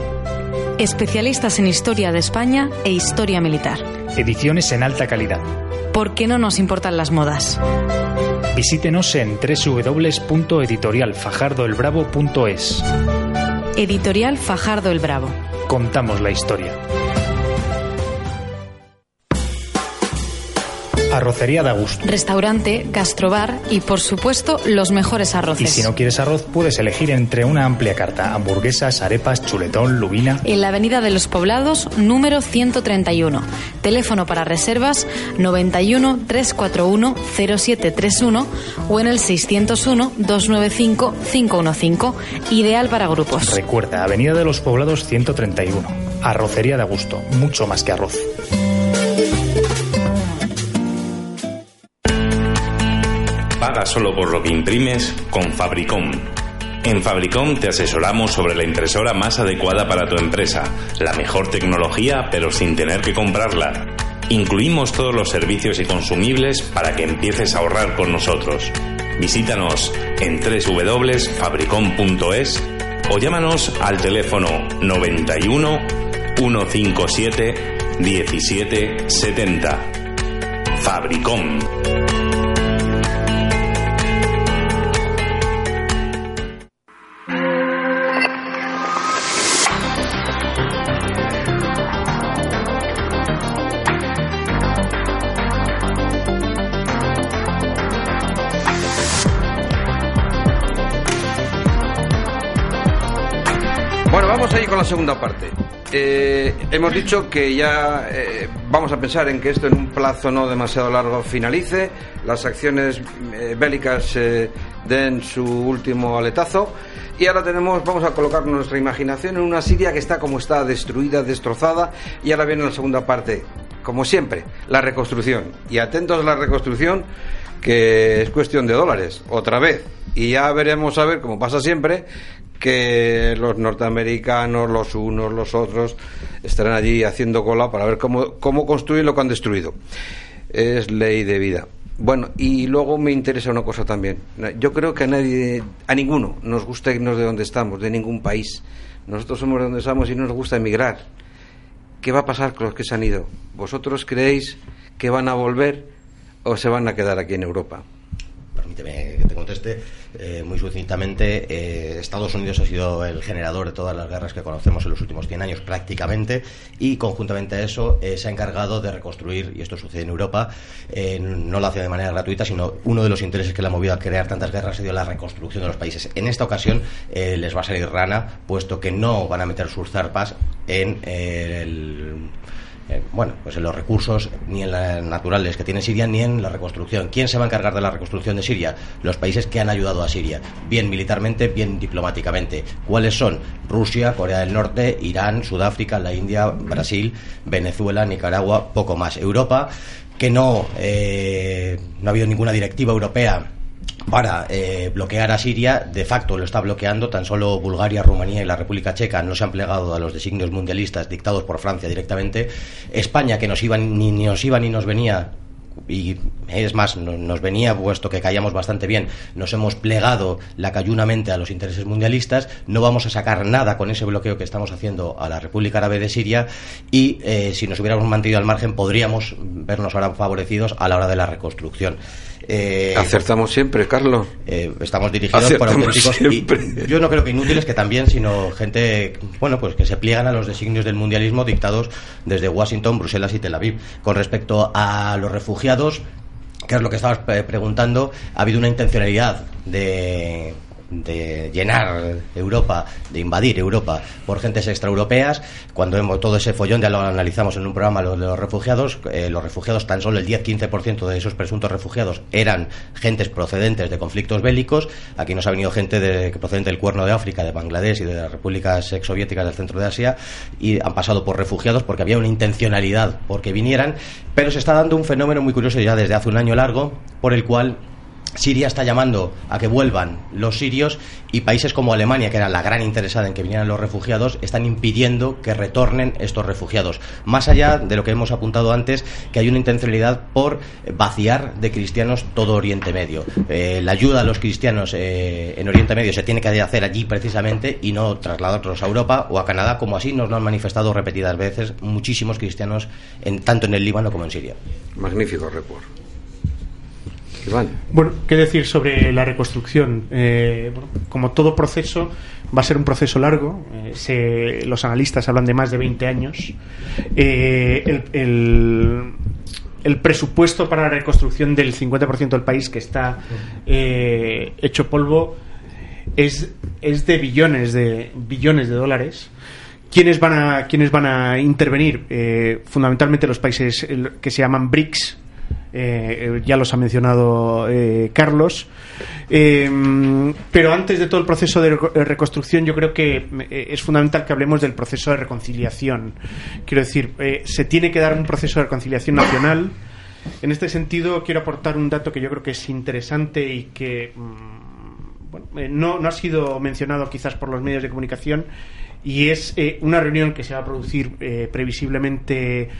Especialistas en historia de España e historia militar ediciones en alta calidad. ¿Por qué no nos importan las modas? Visítenos en www.editorialfajardoelbravo.es. Editorial Fajardo el Bravo. Contamos la historia. Arrocería de Augusto. Restaurante, gastrobar y, por supuesto, los mejores arroces. Y si no quieres arroz, puedes elegir entre una amplia carta: hamburguesas, arepas, chuletón, lubina. En la Avenida de los Poblados, número 131. Teléfono para reservas 91 341 0731 o en el 601 295 515. Ideal para grupos. Recuerda, Avenida de los Poblados 131. Arrocería de Augusto. Mucho más que arroz. Paga solo por lo que imprimes con Fabricom. En Fabricom te asesoramos sobre la impresora más adecuada para tu empresa, la mejor tecnología pero sin tener que comprarla. Incluimos todos los servicios y consumibles para que empieces a ahorrar con nosotros. Visítanos en www.fabricom.es o llámanos al teléfono 91 157 1770. Fabricom. Con la segunda parte. Eh, hemos dicho que ya eh, vamos a pensar en que esto en un plazo no demasiado largo finalice, las acciones eh, bélicas den su último aletazo y ahora tenemos, vamos a colocar nuestra imaginación en una Siria que está como está, destruida, destrozada y ahora viene la segunda parte, como siempre, la reconstrucción. Y atentos a la reconstrucción que es cuestión de dólares, otra vez. Y ya veremos a ver, como pasa siempre, que los norteamericanos, los unos, los otros, estarán allí haciendo cola para ver cómo, cómo construir lo que han destruido. Es ley de vida. Bueno, y luego me interesa una cosa también. Yo creo que a nadie, a ninguno, nos gusta irnos de donde estamos, de ningún país. Nosotros somos de donde estamos y no nos gusta emigrar. ¿Qué va a pasar con los que se han ido? ¿Vosotros creéis que van a volver o se van a quedar aquí en Europa? Permíteme que te conteste eh, muy sucintamente. Eh, Estados Unidos ha sido el generador de todas las guerras que conocemos en los últimos 100 años, prácticamente, y conjuntamente a eso eh, se ha encargado de reconstruir, y esto sucede en Europa, no lo hace de manera gratuita, sino uno de los intereses que le ha movido a crear tantas guerras ha sido la reconstrucción de los países. En esta ocasión les va a salir rana, puesto que no van a meter sus zarpas en el eh, bueno, pues en los recursos ni en las naturales que tiene Siria ni en la reconstrucción. ¿Quién se va a encargar de la reconstrucción de Siria? Los países que han ayudado a Siria, bien militarmente, bien diplomáticamente. ¿Cuáles son? Rusia, Corea del Norte, Irán, Sudáfrica, la India, Brasil, Venezuela, Nicaragua, poco más. Europa, que no, eh, no ha habido ninguna directiva europea para eh, bloquear a Siria, de facto lo está bloqueando, tan solo Bulgaria, Rumanía y la República Checa no se han plegado a los designios mundialistas dictados por Francia directamente. España, que nos iba, ni, nos iba ni nos venía y es más, nos venía, puesto que caíamos bastante bien, nos hemos plegado lacayunamente a los intereses mundialistas, no vamos a sacar nada con ese bloqueo que estamos haciendo a la República Árabe de Siria y eh, si nos hubiéramos mantenido al margen podríamos vernos ahora favorecidos a la hora de la reconstrucción. Eh, Acertamos siempre, Carlos. Eh, estamos dirigidos por auténticos. yo no creo que inútiles que también, sino gente, bueno, pues que se pliegan a los designios del mundialismo dictados desde Washington, Bruselas y Tel Aviv. Con respecto a los refugiados, que es lo que estabas preguntando, ha habido una intencionalidad de de llenar Europa, de invadir Europa por gentes extraeuropeas. Cuando hemos todo ese follón, ya lo analizamos en un programa lo de los refugiados, eh, los refugiados, tan solo el 10-15% de esos presuntos refugiados eran gentes procedentes de conflictos bélicos. Aquí nos ha venido gente de, procedente del Cuerno de África, de Bangladesh y de las repúblicas exsoviéticas del centro de Asia y han pasado por refugiados porque había una intencionalidad porque vinieran, pero se está dando un fenómeno muy curioso ya desde hace un año largo por el cual Siria está llamando a que vuelvan los sirios y países como Alemania, que era la gran interesada en que vinieran los refugiados, están impidiendo que retornen estos refugiados. Más allá de lo que hemos apuntado antes, que hay una intencionalidad por vaciar de cristianos todo Oriente Medio. Eh, la ayuda a los cristianos eh, en Oriente Medio se tiene que hacer allí precisamente y no trasladarlos a Europa o a Canadá, como así nos lo han manifestado repetidas veces muchísimos cristianos, en, tanto en el Líbano como en Siria. Magnífico Bueno, ¿qué decir sobre la reconstrucción? Eh, como todo proceso, va a ser un proceso largo. Eh, los analistas hablan de más de 20 años. Eh, el, presupuesto para la reconstrucción del 50% del país que está hecho polvo es, es de billones de billones de dólares. ¿Quiénes van a, quiénes van a intervenir? fundamentalmente los países que se llaman BRICS, eh, ya los ha mencionado eh, Carlos. Eh, pero antes de todo el proceso de reconstrucción, yo creo que es fundamental que hablemos del proceso de reconciliación. Quiero decir, se tiene que dar un proceso de reconciliación nacional. En este sentido, quiero aportar un dato que yo creo que es interesante y que mm, no, no, ha sido mencionado quizás por los medios de comunicación, y es una reunión que se va a producir previsiblemente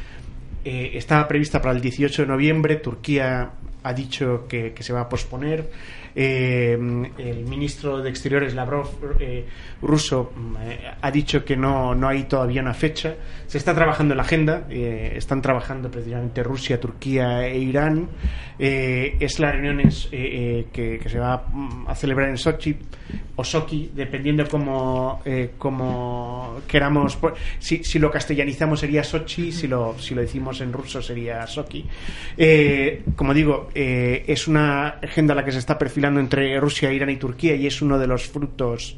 eh, estaba prevista para el 18 de noviembre. Turquía ha dicho que, se va a posponer. Eh, el ministro de Exteriores, Lavrov, eh, ruso, ha dicho que no, no hay todavía una fecha. Se está trabajando en la agenda. están trabajando precisamente Rusia, Turquía e Irán. es la reunión que, se va a celebrar en Sochi o Sochi, dependiendo cómo, eh, queramos. Si, si, lo castellanizamos sería Sochi, si lo, si lo decimos en ruso sería Sochi. Eh, como digo, eh, es una agenda la que se está perfilando entre Rusia, Irán y Turquía y es uno de los frutos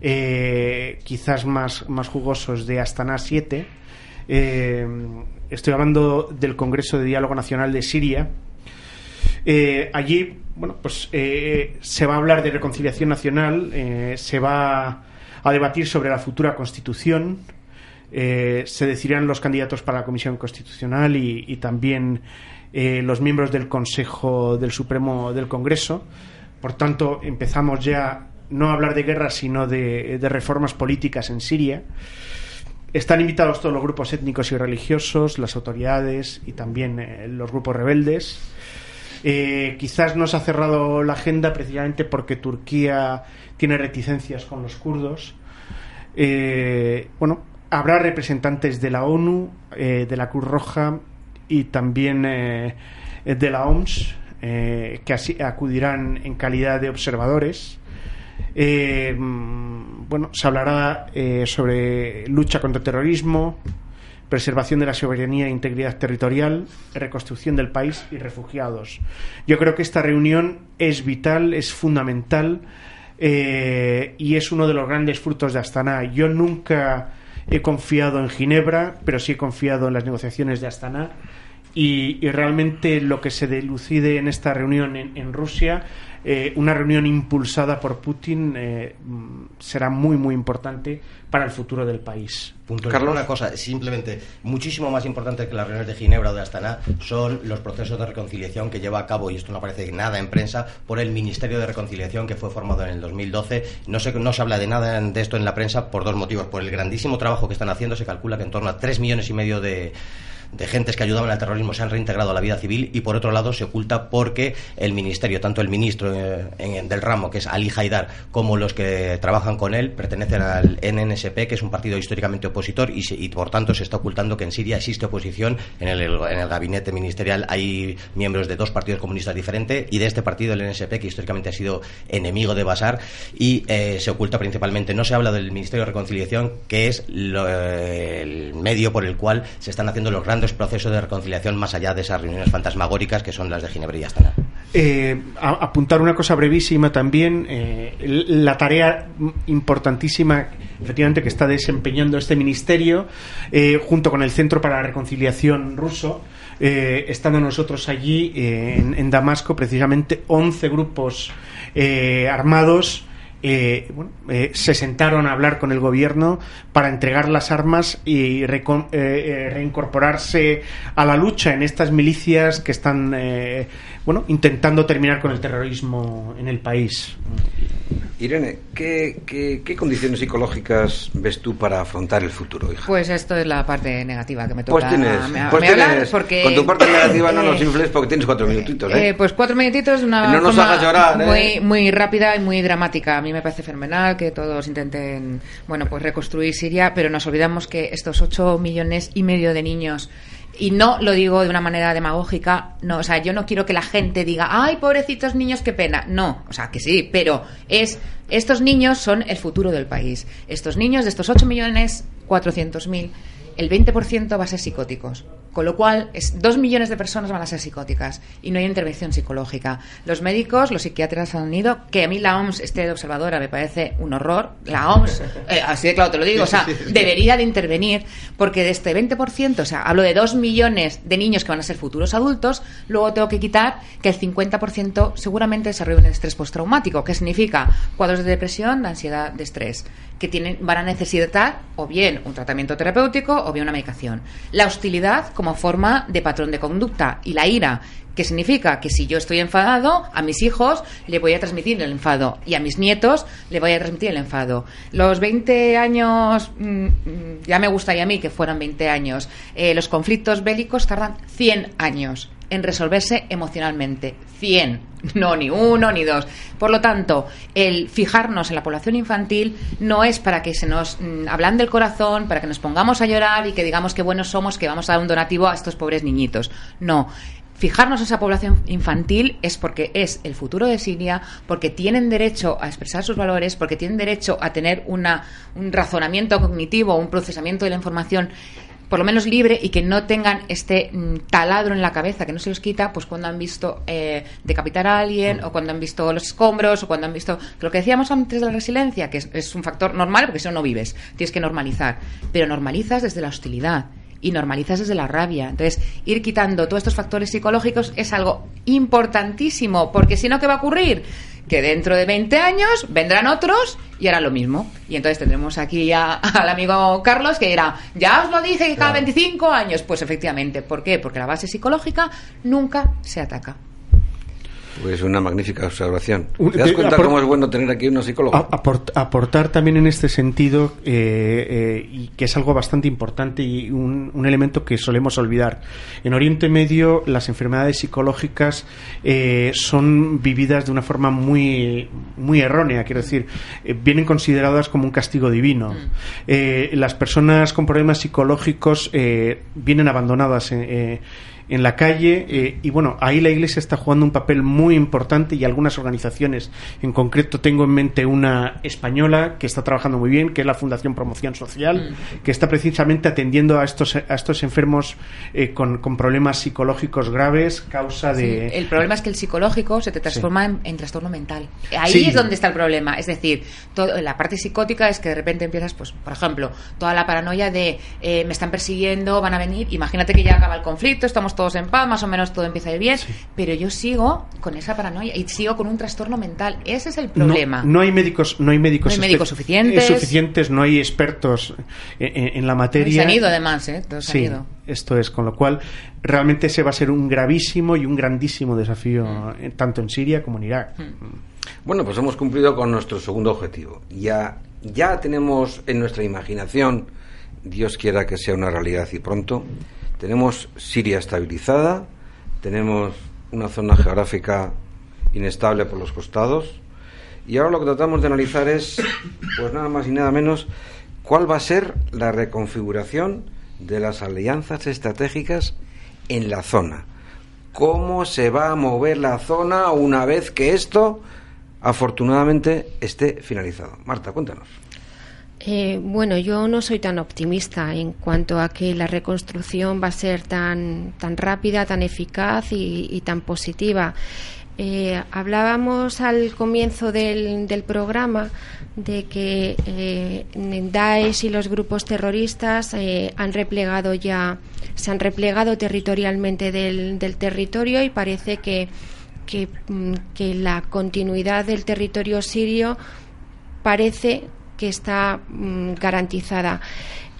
quizás más, más jugosos de Astana 7. estoy hablando del Congreso de Diálogo Nacional de Siria. allí bueno, pues eh, se va a hablar de reconciliación nacional, eh, se va a debatir sobre la futura constitución, eh, se decidirán los candidatos para la Comisión Constitucional y, también los miembros del Consejo del Supremo del Congreso. Por tanto, empezamos ya no a hablar de guerra, sino de, reformas políticas en Siria. Están invitados todos los grupos étnicos y religiosos, las autoridades y también los grupos rebeldes. Eh, quizás no se ha cerrado la agenda precisamente porque Turquía tiene reticencias con los kurdos. Eh, bueno, habrá representantes de la ONU, eh, de la Cruz Roja y también de la OMS que así acudirán en calidad de observadores. bueno, se hablará sobre lucha contra el terrorismo, preservación de la soberanía e integridad territorial, reconstrucción del país y refugiados. Yo creo que esta reunión es vital, es fundamental eh, y es uno de los grandes frutos de Astana. Yo nunca he confiado en Ginebra, pero sí he confiado en las negociaciones de Astana. Y, realmente lo que se delucide en esta reunión en Rusia eh, una reunión impulsada por Putin eh, será muy, muy importante para el futuro del país. Punto. Carlos, una cosa, simplemente, muchísimo más importante que las reuniones de Ginebra o de Astana son los procesos de reconciliación que lleva a cabo, y esto no aparece nada en prensa, por el Ministerio de Reconciliación que fue formado en el 2012. No se, no se habla de nada de esto en la prensa por dos motivos. Por el grandísimo trabajo que están haciendo, se calcula que en torno a tres millones y medio de de gentes que ayudaban al terrorismo se han reintegrado a la vida civil y por otro lado se oculta porque el ministerio, tanto el ministro eh, del ramo, que es Ali Haidar, como los que trabajan con él, pertenecen al NNSP, que es un partido históricamente opositor y, por tanto se está ocultando que en Siria existe oposición. En el, en el gabinete ministerial hay miembros de dos partidos comunistas diferentes y de este partido, el NSP, que históricamente ha sido enemigo de Basar y eh, se oculta principalmente. No se habla del Ministerio de Reconciliación, que es el medio por el cual se están haciendo los grandes procesos de reconciliación más allá de esas reuniones fantasmagóricas que son las de Ginebra y Astana. Eh, apuntar una cosa brevísima también, eh, la tarea importantísima, efectivamente, que está desempeñando este ministerio, eh, junto con el Centro para la Reconciliación ruso, estando nosotros allí en, en, Damasco, precisamente 11 grupos armados eh, eh, se sentaron a hablar con el gobierno para entregar las armas y eh, reincorporarse a la lucha en estas milicias que están bueno intentando terminar con el terrorismo en el país. Irene, ¿qué, qué, condiciones psicológicas ves tú para afrontar el futuro, hija? Pues esto es la parte negativa que me toca. Pues tienes, me, pues tienes porque, con tu parte negativa no nos infles porque tienes cuatro minutitos, ¿eh? pues cuatro minutitos, una no nos hagas llorar, muy, muy rápida y muy dramática. A mí me parece fenomenal que todos intenten, bueno, pues reconstruir Siria, pero nos olvidamos que estos ocho millones y medio de niños y no lo digo de una manera demagógica, no, o sea, yo no quiero que la gente diga, ay, pobrecitos niños, qué pena. No, o sea, que sí, pero es, estos niños son el futuro del país. Estos niños de estos ocho millones mil el 20% va a ser psicóticos. Con lo cual, es, dos millones de personas van a ser psicóticas y no hay intervención psicológica. Los médicos, los psiquiatras han ido, que a mí la OMS esté de observadora me parece un horror. La OMS, eh, así de claro te lo digo, o sea, debería de intervenir porque de este 20%, o sea, hablo de dos millones de niños que van a ser futuros adultos, luego tengo que quitar que el 50% seguramente desarrolla un estrés postraumático, que significa cuadros de depresión, de ansiedad, de estrés que tienen, van a necesitar o bien un tratamiento terapéutico o bien una medicación. La hostilidad como forma de patrón de conducta y la ira, que significa que si yo estoy enfadado, a mis hijos le voy a transmitir el enfado y a mis nietos le voy a transmitir el enfado. Los 20 años, mm, mm, ya me gustaría a mí que fueran 20 años, eh, los conflictos bélicos tardan 100 años en resolverse emocionalmente. 100, no ni uno ni dos. Por lo tanto, el fijarnos en la población infantil no es para que se nos mm, hablan del corazón, para que nos pongamos a llorar y que digamos que buenos somos, que vamos a dar un donativo a estos pobres niñitos. No. Fijarnos en esa población infantil es porque es el futuro de Siria, porque tienen derecho a expresar sus valores, porque tienen derecho a tener una, un razonamiento cognitivo, un procesamiento de la información por lo menos libre y que no tengan este mm, taladro en la cabeza que no se los quita pues cuando han visto eh, decapitar a alguien o cuando han visto los escombros o cuando han visto lo que decíamos antes de la resiliencia que es, un factor normal porque si no no vives tienes que normalizar pero normalizas desde la hostilidad y normalizas desde la rabia. Entonces, ir quitando todos estos factores psicológicos es algo importantísimo, porque si no, ¿qué va a ocurrir? Que dentro de 20 años vendrán otros y harán lo mismo. Y entonces tendremos aquí al amigo Carlos que dirá, ya os lo dije que cada 25 años. Pues efectivamente, ¿por qué? Porque la base psicológica nunca se ataca. Pues una magnífica observación. ¿Te das cuenta cómo es bueno tener aquí unos psicólogos? aportar también en este sentido, eh, eh, y que es algo bastante importante y un, elemento que solemos olvidar. En Oriente Medio las enfermedades psicológicas eh, son vividas de una forma muy, muy errónea, quiero decir, vienen consideradas como un castigo divino. Mm. las personas con problemas psicológicos vienen abandonadas en en la calle eh, y bueno, ahí la Iglesia está jugando un papel muy importante y algunas organizaciones, en concreto tengo en mente una española que está trabajando muy bien, que es la Fundación Promoción Social, mm. que está precisamente atendiendo a estos, a estos enfermos eh, con, problemas psicológicos graves, causa de... el problema es que el psicológico se te transforma en, trastorno mental. Ahí es donde está el problema. Es decir, todo, la parte psicótica es que de repente empiezas, pues, por ejemplo, toda la paranoia de eh, me están persiguiendo, van a venir, imagínate que ya acaba el conflicto, estamos todos en paz, más o menos todo empieza a ir bien, pero yo sigo con esa paranoia y sigo con un trastorno mental. Ese es el problema. No, hay médicos, no hay médicos, médicos suficientes. suficientes, no hay expertos en, la materia. se han ido además, ¿eh? Todos sí, esto es, con lo cual realmente ese va a ser un gravísimo y un grandísimo desafío mm. tanto en Siria como en Irak. Mm. Bueno, pues hemos cumplido con nuestro segundo objetivo. Ya, ya tenemos en nuestra imaginación, Dios quiera que sea una realidad y pronto, tenemos Siria estabilizada, tenemos una zona geográfica inestable por los costados y ahora lo que tratamos de analizar es, pues nada más y nada menos, cuál va a ser la reconfiguración de las alianzas estratégicas en la zona. ¿Cómo se va a mover la zona una vez que esto, afortunadamente, esté finalizado? Marta, cuéntanos. Eh, bueno, yo no soy tan optimista en cuanto a que la reconstrucción va a ser tan, tan rápida, tan eficaz y, tan positiva. Eh, hablábamos al comienzo del, programa de que eh, Daesh y los grupos terroristas han replegado ya, se han replegado territorialmente del, territorio y parece que, mm, que, la continuidad del territorio sirio parece que está mm, garantizada.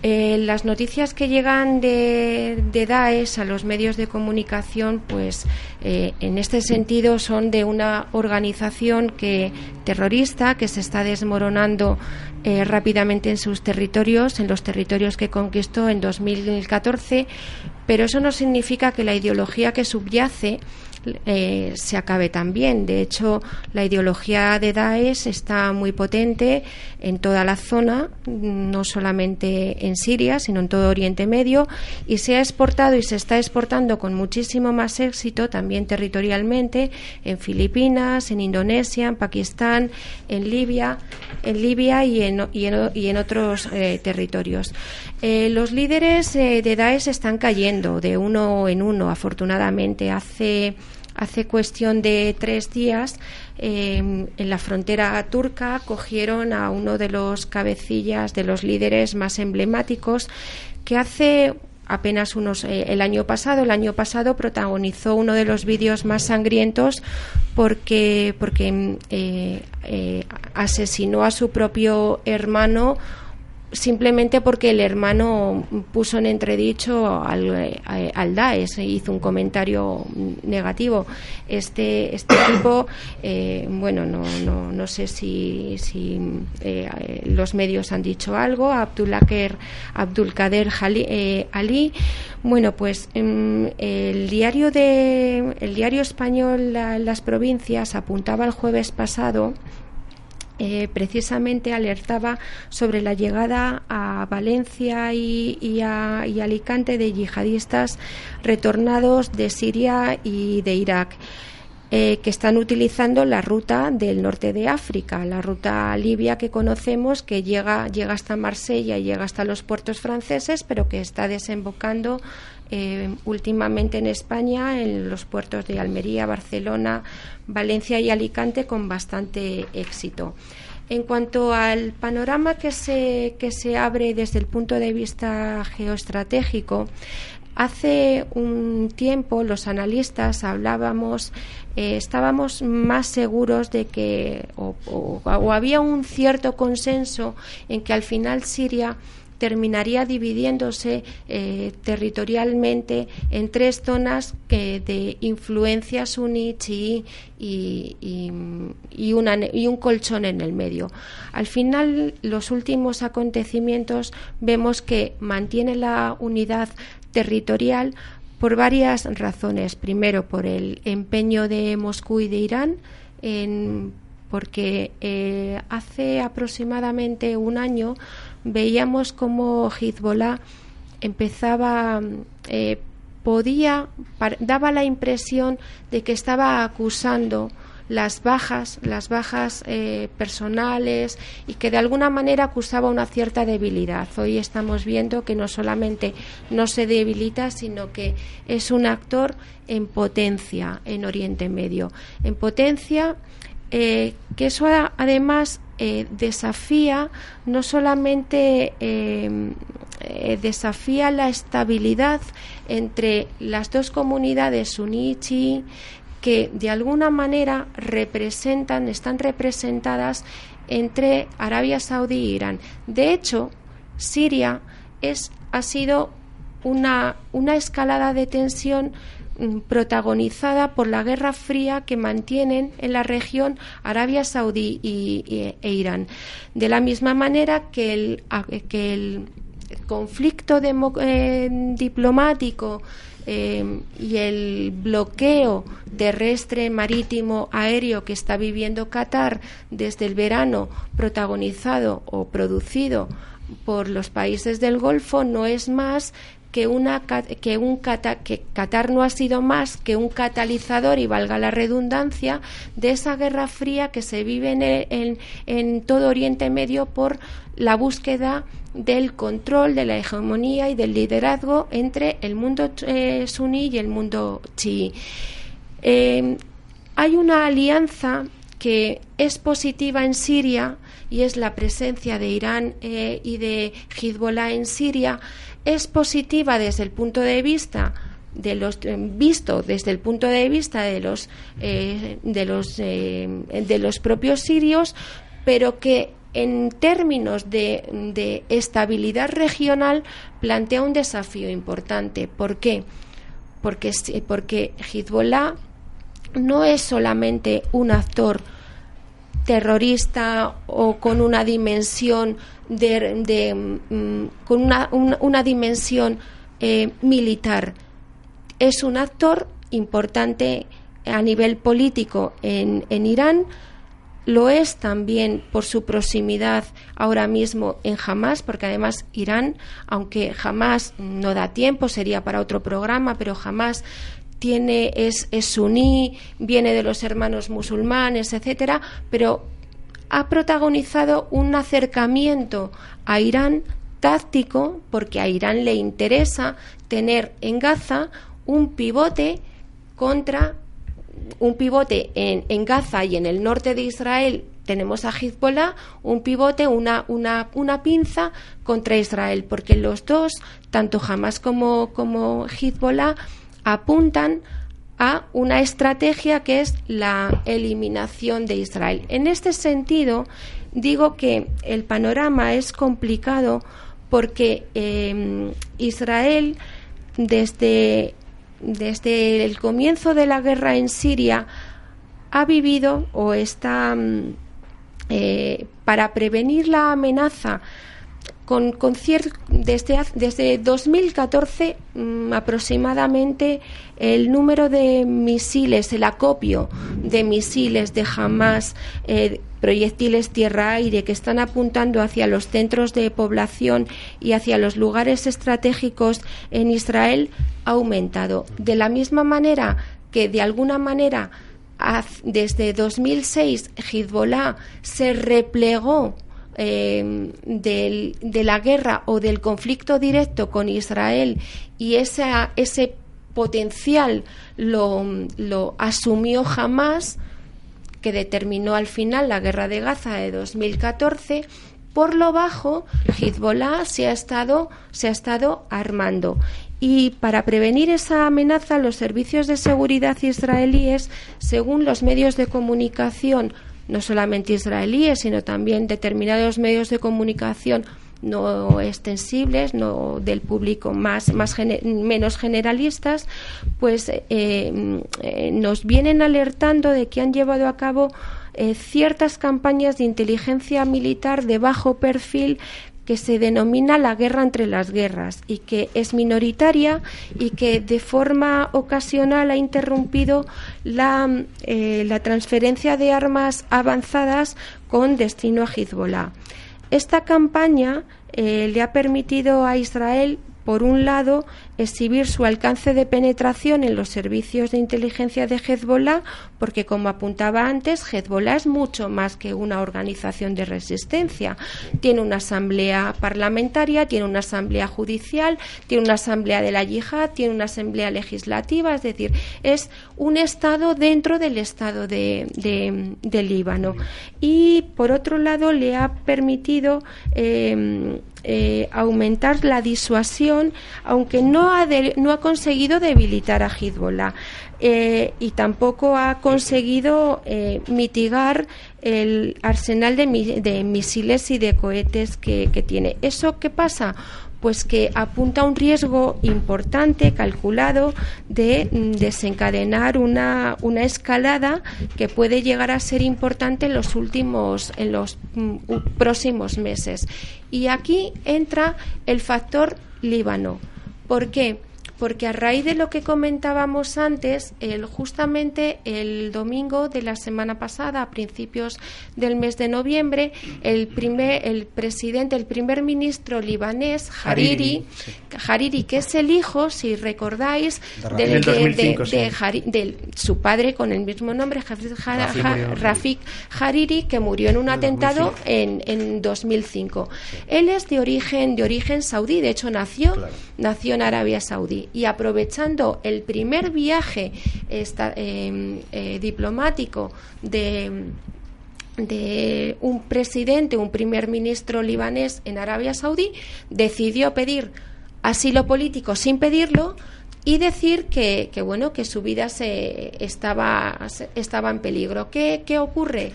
Eh, las noticias que llegan de, de, Daesh a los medios de comunicación, pues eh, en este sentido son de una organización que terrorista que se está desmoronando eh, rápidamente en sus territorios, en los territorios que conquistó en 2014, pero eso no significa que la ideología que subyace eh, se acabe también. De hecho, la ideología de Daesh está muy potente en toda la zona, no solamente en Siria, sino en todo Oriente Medio, y se ha exportado y se está exportando con muchísimo más éxito también territorialmente en Filipinas, en Indonesia, en Pakistán, en Libia, en Libia y en otros eh, territorios. Eh, los líderes eh, de Daesh están cayendo de uno en uno, afortunadamente. Hace hace cuestión de tres días eh, en la frontera turca cogieron a uno de los cabecillas, de los líderes más emblemáticos, que hace apenas unos eh, el año pasado el año pasado protagonizó uno de los vídeos más sangrientos porque porque eh, eh asesinó a su propio hermano simplemente porque el hermano puso en entredicho al, eh, al Daesh, hizo un comentario negativo. Este, este tipo, eh, bueno, no, no, no, sé si, si eh, los medios han dicho algo, Abdulkader, Abdulkader eh, Ali, bueno, pues mm, el diario de el diario español Las Provincias apuntaba el jueves pasado eh, precisamente alertaba sobre la llegada a Valencia y, a, Alicante de yihadistas retornados de Siria y de Irak. Eh, que están utilizando la ruta del norte de África, la ruta libia que conocemos, que llega, llega hasta Marsella y llega hasta los puertos franceses, pero que está desembocando eh, últimamente en España, en los puertos de Almería, Barcelona, Valencia y Alicante, con bastante éxito. En cuanto al panorama que se, que se abre desde el punto de vista geoestratégico, Hace un tiempo los analistas hablábamos, eh, estábamos más seguros de que, o, había un cierto consenso en que al final Siria terminaría dividiéndose eh, territorialmente en tres zonas que, de influencia suní, y, un colchón en el medio. Al final, los últimos acontecimientos vemos que mantiene la unidad territorial por varias razones. Primero, por el empeño de Moscú y de Irán porque eh, hace aproximadamente un año veíamos como Hezbollah empezaba, eh, podía, daba la impresión de que estaba acusando las bajas, las bajas eh, personales y que de alguna manera acusaba una cierta debilidad. Hoy estamos viendo que no solamente no se debilita, sino que es un actor en potencia en Oriente Medio, en potencia eh, que eso además eh, desafía no solamente eh, eh, desafía la estabilidad entre las dos comunidades suní que de alguna manera representan, están representadas entre Arabia Saudí e Irán. De hecho, Siria es, ha sido una, una escalada de tensión protagonizada por la guerra fría que mantienen en la región Arabia Saudí y, e Irán. De la misma manera que el, que el conflicto eh, diplomático eh, y el bloqueo terrestre, marítimo, aéreo que está viviendo Qatar desde el verano, protagonizado o producido por los países del Golfo, no es más que, una, que, un que Qatar no ha sido más que un catalizador, y valga la redundancia, de esa guerra fría que se vive en, en, todo Oriente Medio por la búsqueda del control, de la hegemonía y del liderazgo entre el mundo eh, suní y el mundo chií. Eh, Hay una alianza que es positiva en Siria y es la presencia de Irán eh, y de Hezbollah en Siria, es positiva desde el punto de vista de los eh, visto desde el punto de vista de los eh, de los de los propios sirios, pero que en términos de, de, estabilidad regional plantea un desafío importante. ¿Por qué? Porque, porque Hezbollah no es solamente un actor terrorista o con una dimensión de, mm, con una, una, dimensión eh, militar. Es un actor importante a nivel político en, en Irán. Lo es también por su proximidad ahora mismo en Hamas, porque además Irán, aunque jamás no da tiempo, sería para otro programa, pero jamás tiene, es, es suní, viene de los hermanos musulmanes, etcétera, pero ha protagonizado un acercamiento a Irán táctico, porque a Irán le interesa tener en Gaza un pivote contra un pivote en, en Gaza y en el norte de Israel tenemos a Hezbollah, un pivote, una, una, una, pinza contra Israel, porque los dos, tanto Hamas como, como Hezbollah, apuntan a una estrategia que es la eliminación de Israel. En este sentido, digo que el panorama es complicado porque em, Israel, desde, desde el comienzo de la guerra en Siria, ha vivido o está, mm, eh, para prevenir la amenaza con, con desde, desde 2014 mm, aproximadamente el número de misiles, el acopio de misiles de Hamas, eh, proyectiles tierra-aire que están apuntando hacia los centros de población y hacia los lugares estratégicos en Israel ha aumentado. De la misma manera que de alguna manera desde 2006 Hezbollah se replegó eh, de la guerra o del conflicto directo con Israel y esa, ese potencial lo, lo asumió jamás, que determinó al final la guerra de Gaza de 2014, por lo bajo, Hezbollah se ha estado, se ha estado armando. Y para prevenir esa amenaza, los servicios de seguridad israelíes, según los medios de comunicación no solamente israelíes, sino también determinados medios de comunicación no extensibles, no del público más, más menos generalistas, pues eh, eh, nos vienen alertando de que han llevado a cabo eh, ciertas campañas de inteligencia militar de bajo perfil que se denomina la guerra entre las guerras y que es minoritaria y que de forma ocasional ha interrumpido la, eh, la transferencia de armas avanzadas con destino a Hezbollah. Esta campaña eh, le ha permitido a Israel por un lado, exhibir su alcance de penetración en los servicios de inteligencia de Hezbollah, porque como apuntaba antes, Hezbollah es mucho más que una organización de resistencia. Tiene una asamblea parlamentaria, tiene una asamblea judicial, tiene una asamblea de la yihad, tiene una asamblea legislativa, es decir, es un Estado dentro del Estado de, Líbano. Y por otro lado, le ha permitido eh, eh, aumentar la disuasión, aunque no ha, no ha conseguido debilitar a Hezbollah. Eh, y tampoco ha conseguido eh, mitigar el arsenal de, misiles y de cohetes que tiene. ¿Eso qué pasa? Pues que apunta a un riesgo importante, calculado, de mm, desencadenar una, una escalada que puede llegar a ser importante en los últimos, en los mm, próximos meses. Y aquí entra el factor Líbano. ¿Por qué? Porque a raíz de lo que comentábamos antes, el, justamente el domingo de la semana pasada, a principios del mes de noviembre, el primer, el presidente, el primer ministro libanés, Hariri, Hariri, que es el hijo, si recordáis, de, su padre con el mismo nombre, Rafik Hariri, que murió en un atentado en, en 2005. Él es de origen, de origen saudí, de hecho nació, nació en Arabia Saudí y aprovechando el primer viaje em, eh, diplomático de un presidente, un primer ministro libanés en Arabia Saudí, decidió pedir asilo político sin pedirlo y decir que, bueno que su vida se estaba, estaba en peligro. ¿Qué, ¿Qué ocurre?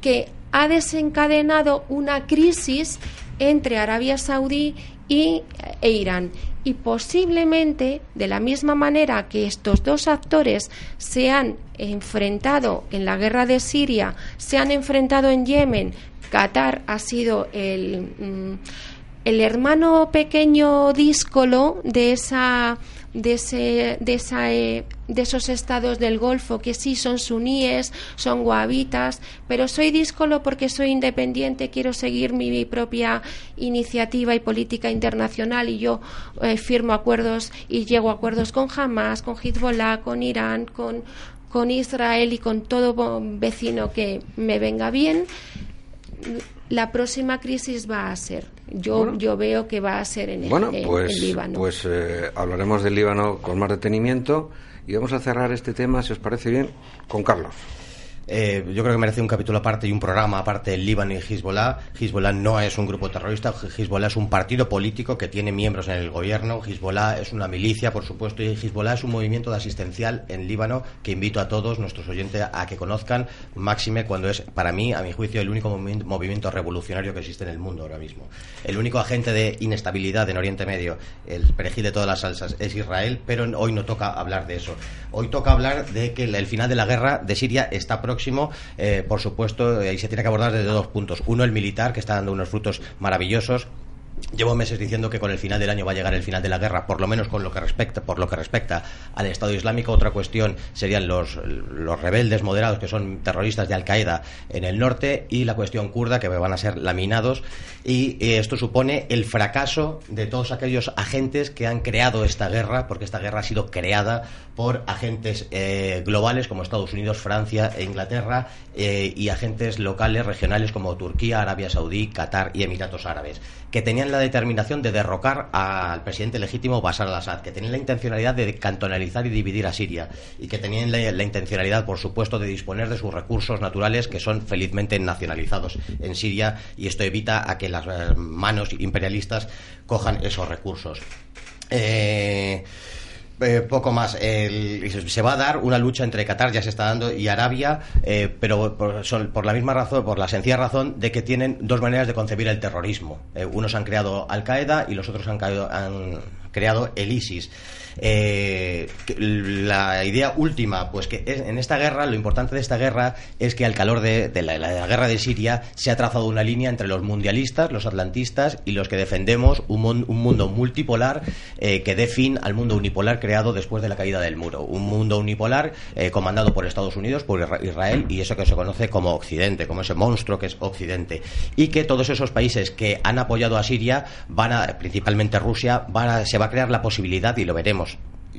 Que ha desencadenado una crisis entre Arabia Saudí y, e Irán. Y posiblemente, de la misma manera que estos dos actores se han enfrentado en la guerra de Siria, se han enfrentado en Yemen, Qatar ha sido el, mm, el hermano pequeño díscolo de esa de, ese, de, esa, eh, de esos estados del Golfo que sí son suníes, son guabitas, pero soy díscolo porque soy independiente, quiero seguir mi, propia iniciativa y política internacional y yo eh, firmo acuerdos y llego a acuerdos con Hamas, con Hezbollah, con Irán, con, con Israel y con todo vecino que me venga bien la próxima crisis va a ser. Yo, yo veo que va a ser en el, bueno, pues, Líbano. Pues eh, hablaremos del Líbano con más detenimiento y vamos a cerrar este tema, si os parece bien, con Carlos. Eh, yo creo que merece un capítulo aparte y un programa aparte el Líbano y Hezbollah. Hezbollah no es un grupo terrorista, Hezbollah es un partido político que tiene miembros en el gobierno, Hezbollah es una milicia, por supuesto, y Hezbollah es un movimiento de asistencial en Líbano que invito a todos nuestros oyentes a que conozcan, máxime cuando es, para mí, a mi juicio, el único movimiento revolucionario que existe en el mundo ahora mismo. El único agente de inestabilidad en Oriente Medio, el perejil de todas las salsas, es Israel, pero hoy no toca hablar de eso. Hoy toca hablar de que el final de la guerra de Siria está próximo eh, por supuesto, ahí se tiene que abordar desde dos puntos. Uno, el militar, que está dando unos frutos maravillosos Llevo meses diciendo que con el final del año va a llegar el final de la guerra, por lo menos con lo que respecta, por lo que respecta al Estado Islámico. Otra cuestión serían los, los rebeldes moderados que son terroristas de Al Qaeda en el norte y la cuestión kurda que van a ser laminados. Y esto supone el fracaso de todos aquellos agentes que han creado esta guerra, porque esta guerra ha sido creada por agentes eh, globales como Estados Unidos, Francia e Inglaterra eh, y agentes locales, regionales como Turquía, Arabia Saudí, Qatar y Emiratos Árabes, que tenían la determinación de derrocar al presidente legítimo Bashar al-Assad, que tenían la intencionalidad de cantonalizar y dividir a Siria y que tenían la, intencionalidad, por supuesto, de disponer de sus recursos naturales que son felizmente nacionalizados en Siria y esto evita a que las eh, manos imperialistas cojan esos recursos. Eh, eh, poco más. se va a dar una lucha entre Qatar, ya se está dando, y Arabia, eh, pero por, son, por, la misma razón, por la sencilla razón de que tienen dos maneras de concebir el terrorismo. Eh, unos han creado Al Qaeda y los otros han, han creado el ISIS. Eh, la idea última, pues que en esta guerra, lo importante de esta guerra es que al calor de, la, guerra de Siria se ha trazado una línea entre los mundialistas, los atlantistas y los que defendemos un, mundo multipolar eh, que dé fin al mundo unipolar creado después de la caída del muro. Un mundo unipolar eh, comandado por Estados Unidos, por Israel y eso que se conoce como Occidente, como ese monstruo que es Occidente. Y que todos esos países que han apoyado a Siria, van a, principalmente Rusia, van a, se va a crear la posibilidad, y lo veremos,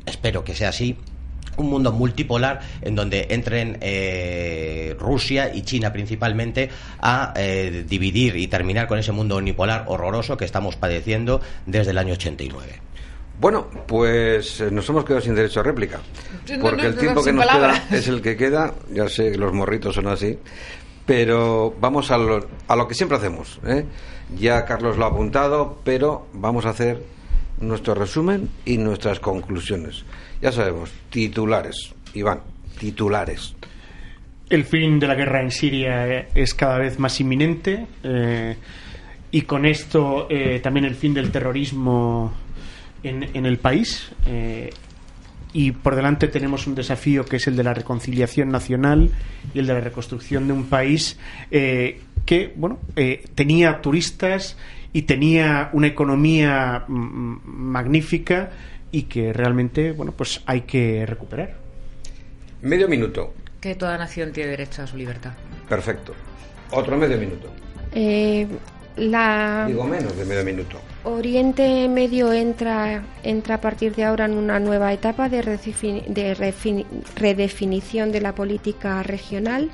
espero que sea así, un mundo multipolar en donde entren eh, Rusia y China principalmente a eh, dividir y terminar con ese mundo unipolar horroroso que estamos padeciendo desde el año 89. Bueno, pues eh, nos hemos quedado sin derecho a réplica, porque el tiempo que nos queda es el que queda, ya sé que los morritos son así, pero vamos a lo, a lo que siempre hacemos. Ya Carlos lo ha apuntado, pero vamos a hacer nuestro resumen y nuestras conclusiones. Ya sabemos, titulares, Iván, titulares. El fin de la guerra en Siria es cada vez más inminente eh, y con esto eh, también el fin del terrorismo en, el país. Eh, y por delante tenemos un desafío que es el de la reconciliación nacional y el de la reconstrucción de un país que bueno tenía turistas y tenía una economía mm, mm, magnífica y que realmente bueno pues hay que recuperar. Medio minuto. Que toda nación tiene derecho a su libertad. Perfecto. Otro medio minuto. Eh, la digo menos de medio minuto. Oriente Medio entra entra a partir de ahora en una nueva etapa de, de redefinición de la política regional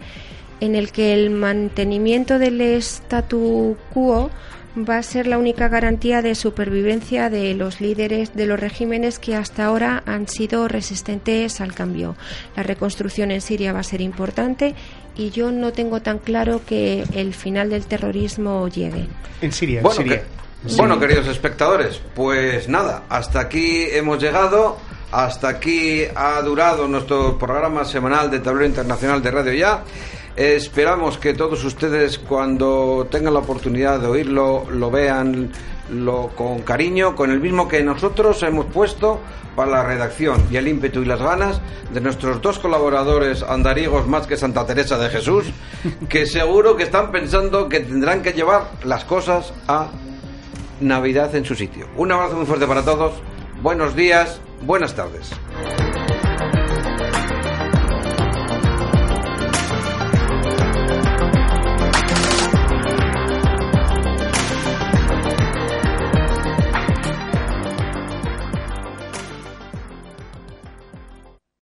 en el que el mantenimiento del statu quo va a ser la única garantía de supervivencia de los líderes de los regímenes que hasta ahora han sido resistentes al cambio. La reconstrucción en Siria va a ser importante y yo no tengo tan claro que el final del terrorismo llegue. En Siria, en Bueno, Siria. que- bueno, queridos espectadores, pues nada, hasta aquí hemos llegado. Hasta aquí ha durado nuestro programa semanal de Tablero Internacional de Radio Ya. Esperamos que todos ustedes, cuando tengan la oportunidad de oírlo, lo vean lo, con cariño, con el mismo que nosotros hemos puesto para la redacción y el ímpetu y las ganas de nuestros dos colaboradores andarigos más que Santa Teresa de Jesús, que seguro que están pensando que tendrán que llevar las cosas a Navidad en su sitio. Un abrazo muy fuerte para todos. Buenos días, buenas tardes.